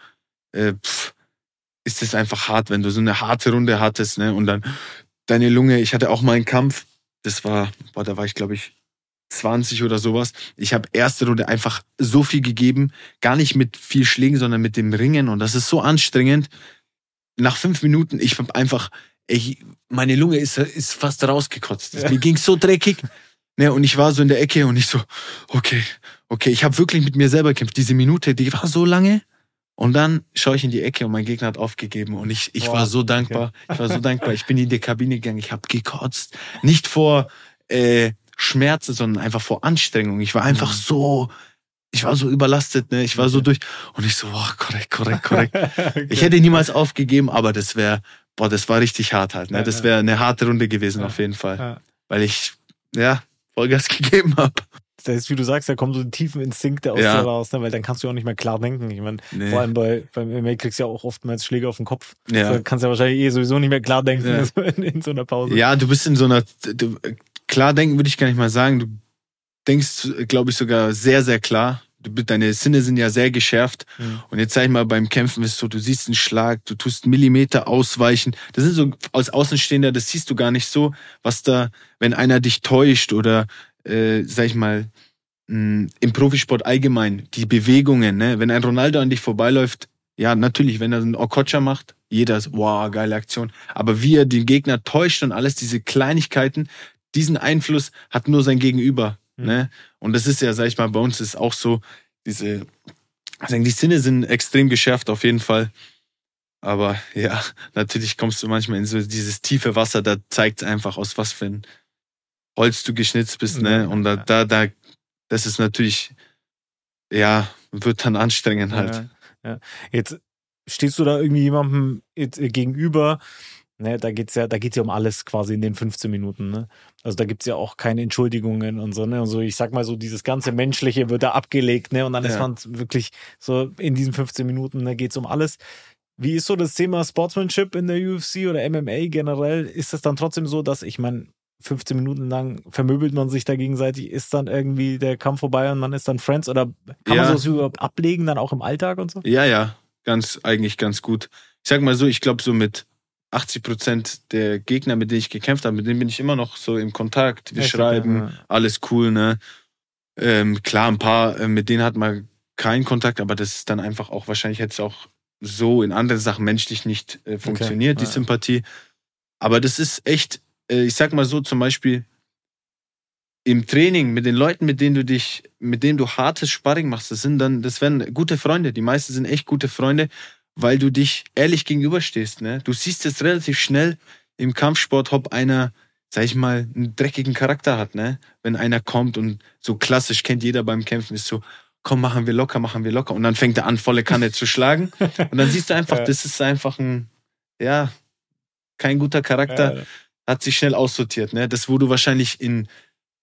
äh, pff, ist es einfach hart, wenn du so eine harte Runde hattest, ne? Und dann deine Lunge, ich hatte auch mal einen Kampf, das war, boah, da war ich, glaube ich, 20 oder sowas. Ich habe erste Runde einfach so viel gegeben, gar nicht mit viel Schlägen, sondern mit dem Ringen. Und das ist so anstrengend. Nach fünf Minuten, ich habe einfach, ey, meine Lunge ist, ist fast rausgekotzt. Ja. Mir ging's so dreckig. Ne, und ich war so in der Ecke und ich so, okay, okay, ich habe wirklich mit mir selber gekämpft. Diese Minute, die war so lange. Und dann schaue ich in die Ecke und mein Gegner hat aufgegeben. Und ich, ich Wow, war so dankbar. Ich war so dankbar. Ich bin in die Kabine gegangen. Ich habe gekotzt. Nicht vor äh, Schmerzen, sondern einfach vor Anstrengung. Ich war einfach Mhm. so, ich war so überlastet. Ne? Ich war so Okay. durch. Und ich so, boah, korrekt, korrekt, korrekt. Ich hätte niemals aufgegeben, aber das wäre, boah, das war richtig hart halt. Ne? Das wäre eine harte Runde gewesen Ja. auf jeden Fall. Ja. Weil ich, ja, Vollgas gegeben habe. Das ist, wie du sagst, da kommen so die tiefen Instinkte aus Ja. dir raus, ne? weil dann kannst du auch nicht mehr klar denken. Ich meine, Nee. vor allem bei, beim MMA kriegst du ja auch oftmals Schläge auf den Kopf. Ja. Da kannst du ja wahrscheinlich eh sowieso nicht mehr klar denken Ja. in, in so einer Pause. Ja, du bist in so einer, du, klar denken würde ich gar nicht mal sagen. Du denkst, glaube ich, sogar sehr, sehr klar. Du, deine Sinne sind ja sehr geschärft. Mhm. Und jetzt sag ich mal, beim Kämpfen ist so, du siehst einen Schlag, du tust einen Millimeter ausweichen. Das sind so, als Außenstehender, das siehst du gar nicht so, was da, wenn einer dich täuscht oder, äh, sag ich mal, mh, im Profisport allgemein, die Bewegungen, ne? Wenn ein Ronaldo an dich vorbeiläuft, ja, natürlich, wenn er einen Okocha macht, jeder ist, wow, geile Aktion. Aber wie er den Gegner täuscht und alles, diese Kleinigkeiten, diesen Einfluss hat nur sein Gegenüber. Mhm. Ne? Und das ist ja, sag ich mal, bei uns ist auch so, diese, also die Sinne sind extrem geschärft auf jeden Fall. Aber ja, natürlich kommst du manchmal in so dieses tiefe Wasser, da zeigt es einfach, aus was für ein Holz du geschnitzt bist, ne? Ja, Und da, da, da, das ist natürlich, ja, wird dann anstrengend halt. Ja, ja. Jetzt stehst du da irgendwie jemandem äh, gegenüber, ne, da geht's ja, da geht's ja um alles quasi in den 15 Minuten, ne? Also da gibt's ja auch keine Entschuldigungen und so, ne? Und so, ich sag mal so, dieses ganze Menschliche wird da abgelegt, ne? Und dann ist Ja. man wirklich so in diesen 15 Minuten, ne, geht's um alles. Wie ist so das Thema Sportsmanship in der UFC oder MMA generell? Ist es dann trotzdem so, dass ich meine, 15 Minuten lang vermöbelt man sich da gegenseitig, ist dann irgendwie der Kampf vorbei und man ist dann Friends oder kann Ja. man sowas überhaupt ablegen, dann auch im Alltag und so? Ja, ja, ganz, eigentlich ganz gut. Ich sag mal so, ich glaube so mit 80 Prozent der Gegner, mit denen ich gekämpft habe, mit denen bin ich immer noch so im Kontakt. Wir Echt, schreiben, okay, ja. alles cool, ne? Ähm, klar, ein paar, äh, mit denen hat man keinen Kontakt, aber das ist dann einfach auch, wahrscheinlich hätte es auch so in anderen Sachen menschlich nicht äh, funktioniert, die ja. Sympathie. Aber das ist echt, äh, ich sag mal so, zum Beispiel im Training mit den Leuten, mit denen du dich, mit denen du hartes Sparring machst, das sind dann, das werden gute Freunde. Die meisten sind echt gute Freunde, weil du dich ehrlich gegenüberstehst. Ne? Du siehst es relativ schnell im Kampfsport, ob einer, sag ich mal, einen dreckigen Charakter hat. Ne? Wenn einer kommt und so klassisch kennt jeder beim Kämpfen, ist so, komm, machen wir locker, machen wir locker. Und dann fängt er an, volle Kanne zu schlagen. Und dann siehst du einfach, Ja. das ist einfach ein, ja, kein guter Charakter Ja, hat sich schnell aussortiert. Ne? Das, wo du wahrscheinlich in,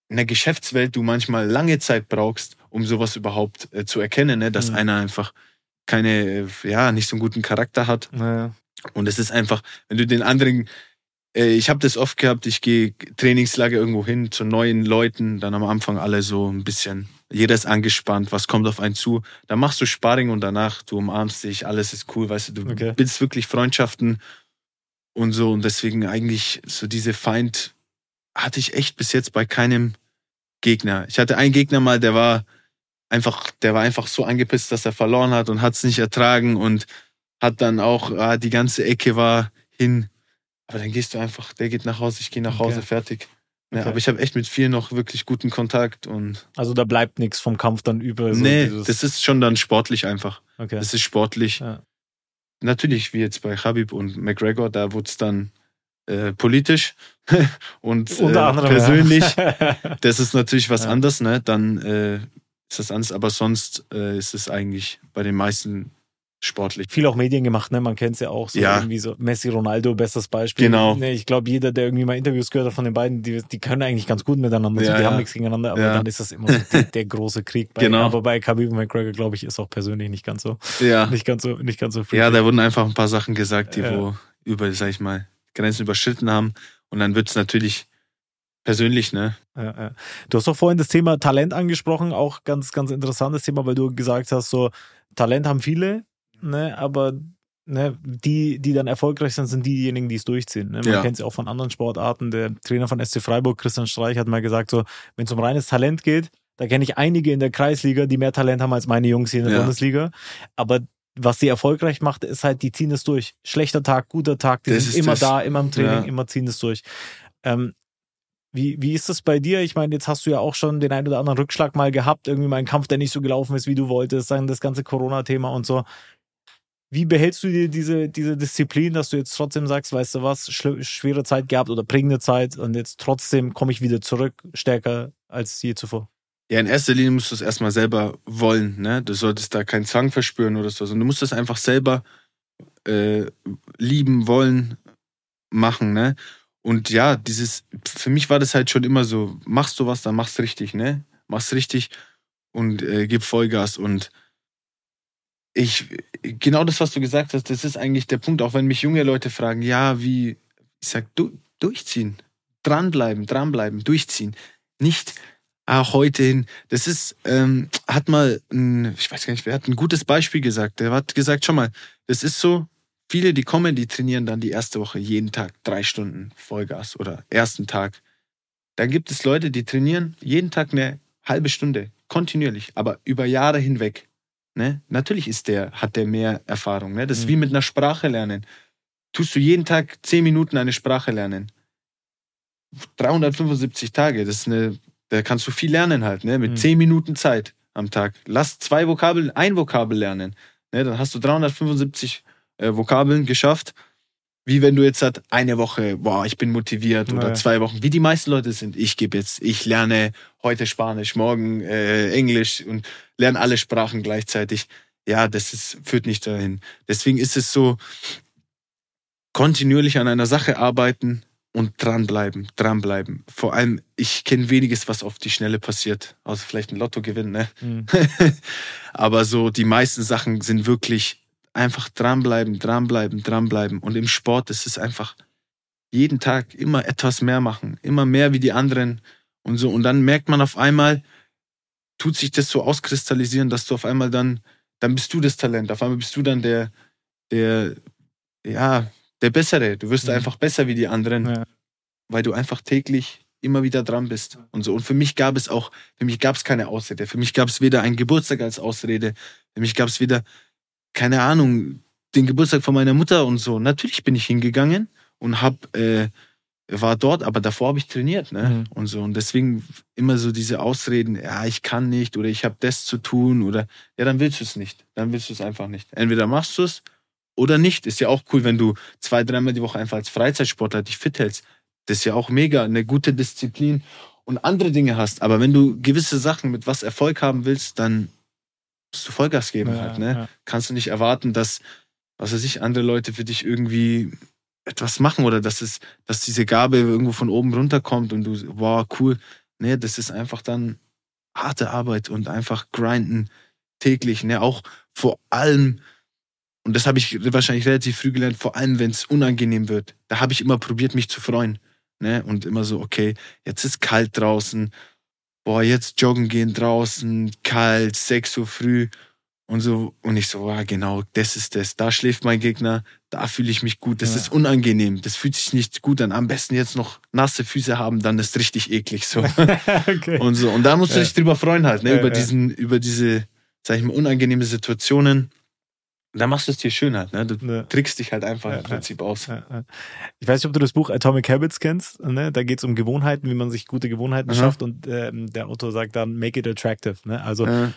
in der Geschäftswelt du manchmal lange Zeit brauchst, um sowas überhaupt äh, zu erkennen, ne? dass Mhm. einer einfach keine, ja, nicht so einen guten Charakter hat. ja. Und es ist einfach, wenn du den anderen, äh, ich habe das oft gehabt, ich gehe Trainingslager irgendwo hin zu neuen Leuten, dann am Anfang alle so ein bisschen, jeder ist angespannt, was kommt auf einen zu. Dann machst du Sparring und danach, du umarmst dich, alles ist cool, weißt du, du Okay. bildest wirklich Freundschaften und so. Und deswegen eigentlich so diese Feind hatte ich echt bis jetzt bei keinem Gegner. Ich hatte einen Gegner mal, der war einfach, der war einfach so angepisst, dass er verloren hat und hat es nicht ertragen und hat dann auch, ah, die ganze Ecke war hin. Aber dann gehst du einfach, der geht nach Hause, ich gehe nach Okay. Hause, fertig. Okay. aber ich habe echt mit vielen noch wirklich guten Kontakt und Also da bleibt nichts vom Kampf dann über. so nee, das ist schon dann sportlich einfach. okay. Das ist sportlich. Ja. Natürlich, wie jetzt bei Habib und McGregor, da wurde es dann äh, politisch und äh, Unter anderem, persönlich. Ja. Das ist natürlich was Ja. anderes, ne? Dann äh, ist das anders, aber sonst äh, ist es eigentlich bei den meisten sportlich. Viel auch Medien gemacht, ne? Man kennt es ja auch so Ja. irgendwie so Messi, Ronaldo, bestes Beispiel. Genau. Ne, ich glaube, jeder, der irgendwie mal Interviews gehört hat von den beiden, die, die können eigentlich ganz gut miteinander. Ja, so, die ja. haben nichts gegeneinander, aber Ja. dann ist das immer so der, der große Krieg. Bei, Genau. Aber bei Khabib und McGregor, glaube ich, ist auch persönlich nicht ganz so, Ja. nicht ganz so, nicht ganz so Ja, freaky. da wurden einfach ein paar Sachen gesagt, die Ja. wo über, sag ich mal, Grenzen überschritten haben. Und dann wird es natürlich persönlich, ne? Ja, ja. Du hast doch vorhin das Thema Talent angesprochen, auch ganz, ganz interessantes Thema, weil du gesagt hast, so Talent haben viele, ne, aber ne, die, die dann erfolgreich sind, sind diejenigen, die es durchziehen. Ne? Man Ja. kennt es ja auch von anderen Sportarten. Der Trainer von SC Freiburg, Christian Streich, hat mal gesagt, so, wenn es um reines Talent geht, da kenne ich einige in der Kreisliga, die mehr Talent haben als meine Jungs hier in der. Bundesliga. Aber was sie erfolgreich macht, ist halt, die ziehen es durch. Schlechter Tag, guter Tag, die Das sind immer das. da, immer im Training, immer ziehen es durch. Ähm, wie, wie ist das bei dir? Ich meine, jetzt hast du ja auch schon den einen oder anderen Rückschlag mal gehabt, irgendwie mal einen Kampf, der nicht so gelaufen ist, wie du wolltest, dann das ganze Corona-Thema und so. Wie behältst du dir diese, diese Disziplin, dass du jetzt trotzdem sagst, weißt du was, schwere Zeit gehabt oder prägende Zeit und jetzt trotzdem komme ich wieder zurück, stärker als je zuvor? Ja, in erster Linie musst du es erstmal selber wollen, ne? Du solltest da keinen Zwang verspüren oder so, sondern du musst es einfach selber äh, lieben, wollen, machen, ne? Und ja, dieses, für mich war das halt schon immer so, machst du was, dann machst richtig, ne? Machst richtig und äh, gib Vollgas und ich, genau das, was du gesagt hast, das ist eigentlich der Punkt, auch wenn mich junge Leute fragen, ja, wie, ich sag, du, durchziehen, dranbleiben, dranbleiben, durchziehen. Nicht, ah, heute hin. Das ist, ähm, hat mal, ein, ich weiß gar nicht, wer hat ein gutes Beispiel gesagt. Der hat gesagt, schau mal, das ist so, viele, die kommen, die trainieren dann die erste Woche jeden Tag drei Stunden Vollgas oder ersten Tag. Dann gibt es Leute, die trainieren jeden Tag eine halbe Stunde, kontinuierlich, aber über Jahre hinweg. Ne? Natürlich ist der, hat der mehr Erfahrung. Ne? Das ist Mhm. wie mit einer Sprache lernen. Tust du jeden Tag zehn Minuten eine Sprache lernen. 375 Tage, das ist eine, da kannst du viel lernen halt, ne? Mit Mhm. zehn Minuten Zeit am Tag. Lass zwei Vokabeln, ein Vokabel lernen. Ne? Dann hast du 375 äh, Vokabeln geschafft. Wie wenn du jetzt halt eine Woche, boah, ich bin motiviert oder Ja. zwei Wochen, wie die meisten Leute sind. Ich gebe jetzt, ich lerne heute Spanisch, morgen äh, Englisch und lerne alle Sprachen gleichzeitig. Ja, das ist, führt nicht dahin. Deswegen ist es so, kontinuierlich an einer Sache arbeiten und dranbleiben, dranbleiben. Vor allem, ich kenne weniges, was auf die Schnelle passiert, außer vielleicht ein Lottogewinn, ne? Mhm. Aber so die meisten Sachen sind wirklich einfach dranbleiben, dranbleiben, dranbleiben. Und im Sport ist es einfach jeden Tag immer etwas mehr machen, immer mehr wie die anderen und so. Und dann merkt man auf einmal, tut sich das so auskristallisieren, dass du auf einmal dann, dann bist du das Talent. Auf einmal bist du dann der, der, ja, der Bessere. Du wirst Mhm. einfach besser wie die anderen, Ja. weil du einfach täglich immer wieder dran bist und so. Und für mich gab es auch, für mich gab es keine Ausrede. Für mich gab es weder einen Geburtstag als Ausrede. Für mich gab es weder, keine Ahnung, den Geburtstag von meiner Mutter und so. Natürlich bin ich hingegangen und hab, äh, war dort, aber davor habe ich trainiert, ne? Mhm. Und so. Und deswegen immer so diese Ausreden, ja, ich kann nicht oder ich habe das zu tun oder ja, dann willst du es nicht. Dann willst du es einfach nicht. Entweder machst du es oder nicht. Ist ja auch cool, wenn du zwei, dreimal die Woche einfach als Freizeitsportler dich fit hältst. Das ist ja auch mega, eine gute Disziplin und andere Dinge hast. Aber wenn du gewisse Sachen mit was Erfolg haben willst, dann musst du Vollgas geben Ja, halt, ne? ja. Kannst du nicht erwarten, dass, was weiß ich, andere Leute für dich irgendwie etwas machen oder dass es, dass diese Gabe irgendwo von oben runterkommt und du, wow, cool. Nee, das ist einfach dann harte Arbeit und einfach grinden täglich, ne? Auch vor allem, und das habe ich wahrscheinlich relativ früh gelernt, vor allem, wenn es unangenehm wird. Da habe ich immer probiert, mich zu freuen. Ne? Und immer so, okay, jetzt ist kalt draußen. Boah, jetzt joggen gehen draußen, kalt, 6 Uhr früh und so. Und ich so, ah, genau, das ist das. Da schläft mein Gegner, da fühle ich mich gut. Das Ja. ist unangenehm. Das fühlt sich nicht gut an. Am besten jetzt noch nasse Füße haben, dann ist richtig eklig so. okay. und so. Und da musst du Ja. dich drüber freuen halt, ne? Über diesen, über diese, sag ich mal, unangenehme Situationen. Da machst du es dir schön halt, ne? Du Ne. trickst dich halt einfach Ja, im Prinzip aus. Ja, ja. Ich weiß nicht, ob du das Buch Atomic Habits kennst. Ne? Da geht es um Gewohnheiten, wie man sich gute Gewohnheiten Aha. schafft. Und ähm, der Autor sagt dann, make it attractive. Ne? Also Ja,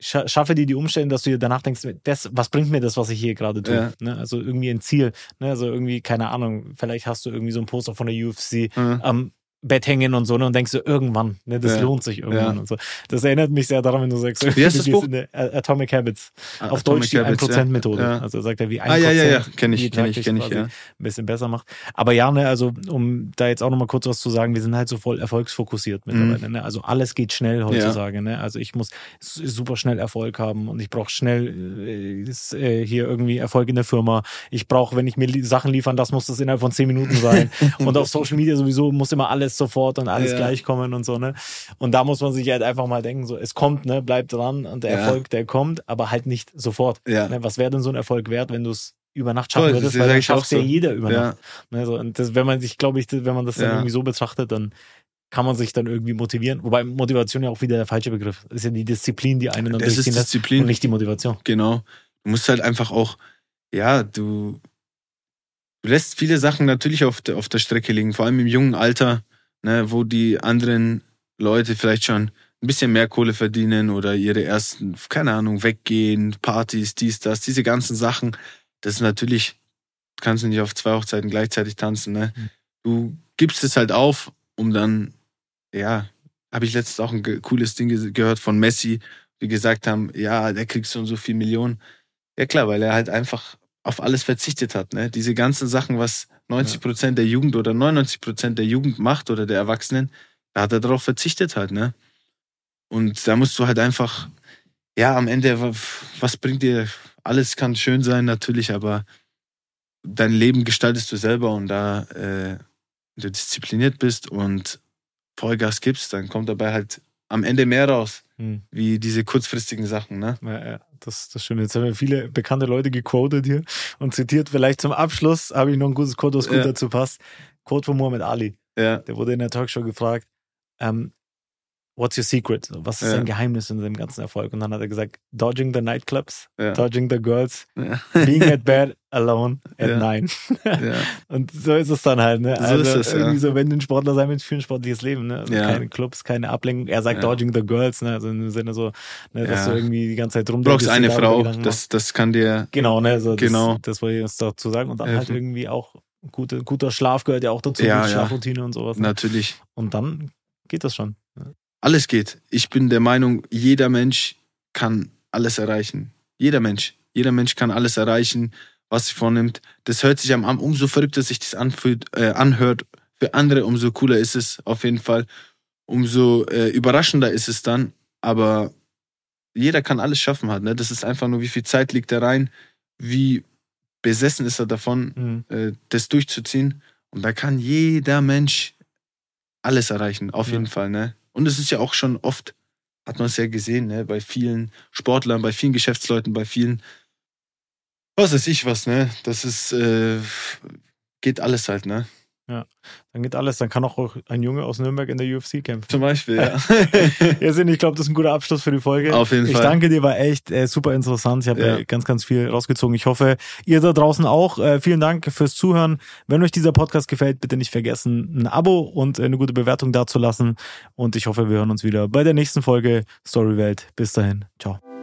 scha schaffe dir die Umstände, dass du dir danach denkst, das, was bringt mir das, was ich hier gerade tue? Ja. Ne? Also irgendwie ein Ziel. Ne? Also irgendwie, keine Ahnung, vielleicht hast du irgendwie so ein Poster von der UFC ja. am Bett hängen und so ne? und denkst du, irgendwann, ne? das Ja. lohnt sich irgendwann Ja. und so. Das erinnert mich sehr daran, wenn du sagst, Wie heißt das Buch? A- Atomic Habits. Auf Atomic Deutsch die Habits, ja. 1%-Methode. Ja. Also sagt er, wie 1% Ah, ja, ja, ja. Kenn ich, kenn ich, kenn ich, ja. ein bisschen besser macht. Aber ja, ne, also um da jetzt auch nochmal kurz was zu sagen, wir sind halt so voll erfolgsfokussiert mittlerweile. Mhm. Ne? Also alles geht schnell heutzutage. Ne? Also ich muss super schnell Erfolg haben und ich brauche schnell äh, äh, hier irgendwie Erfolg in der Firma. Ich brauche, wenn ich mir Sachen liefern, das muss das innerhalb von zehn Minuten sein. und auf Social Media sowieso muss immer alles sofort und alles Ja. gleich kommen und so. Ne? Und da muss man sich halt einfach mal denken, so es kommt, ne, bleibt dran und der Ja. Erfolg, der kommt, aber halt nicht sofort. Ja. Ne? Was wäre denn so ein Erfolg wert, wenn du es über Nacht schaffen würdest? das Weil auch schafft ja so. jeder über Ja. Nacht. Ne, so, und das, wenn man sich, glaube ich, wenn man das dann Ja. irgendwie so betrachtet, dann kann man sich dann irgendwie motivieren. Wobei Motivation ja auch wieder der falsche Begriff ist. ja die Disziplin, die einen dann Das ist durchziehen Disziplin. und nicht die Motivation. Genau. Du musst halt einfach auch, ja, du, du lässt viele Sachen natürlich auf der, auf der Strecke liegen, vor allem im jungen Alter, ne, wo die anderen Leute vielleicht schon ein bisschen mehr Kohle verdienen oder ihre ersten, keine Ahnung, weggehen, Partys, dies, das, diese ganzen Sachen. Das ist natürlich, kannst du nicht auf zwei Hochzeiten gleichzeitig tanzen, ne? Mhm. Du gibst es halt auf, um dann, ja, habe ich letztens auch ein cooles Ding ge- gehört von Messi, die gesagt haben, ja, der kriegt so und so viel Millionen. Ja klar, weil er halt einfach auf alles verzichtet hat. Ne? Diese ganzen Sachen, was 90 Prozent der Jugend oder 99 Prozent der Jugend macht oder der Erwachsenen, da hat er darauf verzichtet halt. Ne? Und da musst du halt einfach, ja, am Ende, wa- was bringt dir, alles kann schön sein natürlich, aber dein Leben gestaltest du selber und da äh, wenn du diszipliniert bist und Vollgas gibst, dann kommt dabei halt am Ende mehr raus, Hm. wie diese kurzfristigen Sachen. Ne? Ja, ja, das, das stimmt. Jetzt haben wir viele bekannte Leute gequotet hier und zitiert. Vielleicht zum Abschluss habe ich noch ein gutes Quote, was gut Ja. dazu passt. Quote von Muhammad Ali. Ja, Der wurde in der Talkshow gefragt, ähm, what's your secret? So, Was ist Ja. dein Geheimnis in dem ganzen Erfolg? Und dann hat er gesagt, dodging the nightclubs, ja, dodging the girls, ja. being at bed alone at nine. Und so ist es dann halt, ne? So also ist es, irgendwie so, wenn du ein Sportler sein willst, für ein sportliches Leben, ne? Also keine Clubs, keine Ablenkung. Er sagt dodging the girls, ne? Also im Sinne so, ne, dass du irgendwie die ganze Zeit rum Du brauchst eine Frau, das, das kann dir. Genau, ne? So, Genau. Das, das wollte ich uns dazu sagen. Und dann halt Helfen. irgendwie auch gute, guter Schlaf gehört ja auch dazu, ja. Schlafroutine und sowas. Ne? Natürlich. Und dann geht das schon. Alles geht. Ich bin der Meinung, jeder Mensch kann alles erreichen. Jeder Mensch. Jeder Mensch kann alles erreichen, was sich vornimmt. Das hört sich am am- umso verrückter sich das anfühlt, äh, anhört. Für andere umso cooler ist es auf jeden Fall. Umso äh, überraschender ist es dann. Aber jeder kann alles schaffen halt. Ne? Das ist einfach nur, wie viel Zeit liegt da rein, wie besessen ist er davon, Mhm. äh, das durchzuziehen. Und da kann jeder Mensch alles erreichen, auf Ja. jeden Fall. Ne? Und es ist ja auch schon oft, hat man es ja gesehen, ne? bei vielen Sportlern, bei vielen Geschäftsleuten, bei vielen, was weiß ich was, ne? Das ist, äh, geht alles halt, ne? Dann geht alles. Dann kann auch ein Junge aus Nürnberg in der UFC kämpfen. Zum Beispiel, ja. Ja, Sinn, ich glaube, das ist ein guter Abschluss für die Folge. Auf jeden ich Fall. danke dir, war echt äh, super interessant. Ich habe Ja. äh, ganz, ganz viel rausgezogen. Ich hoffe, ihr da draußen auch. Äh, vielen Dank fürs Zuhören. Wenn euch dieser Podcast gefällt, bitte nicht vergessen, ein Abo und äh, eine gute Bewertung dazulassen. Und ich hoffe, wir hören uns wieder bei der nächsten Folge Storywelt. Bis dahin. Ciao.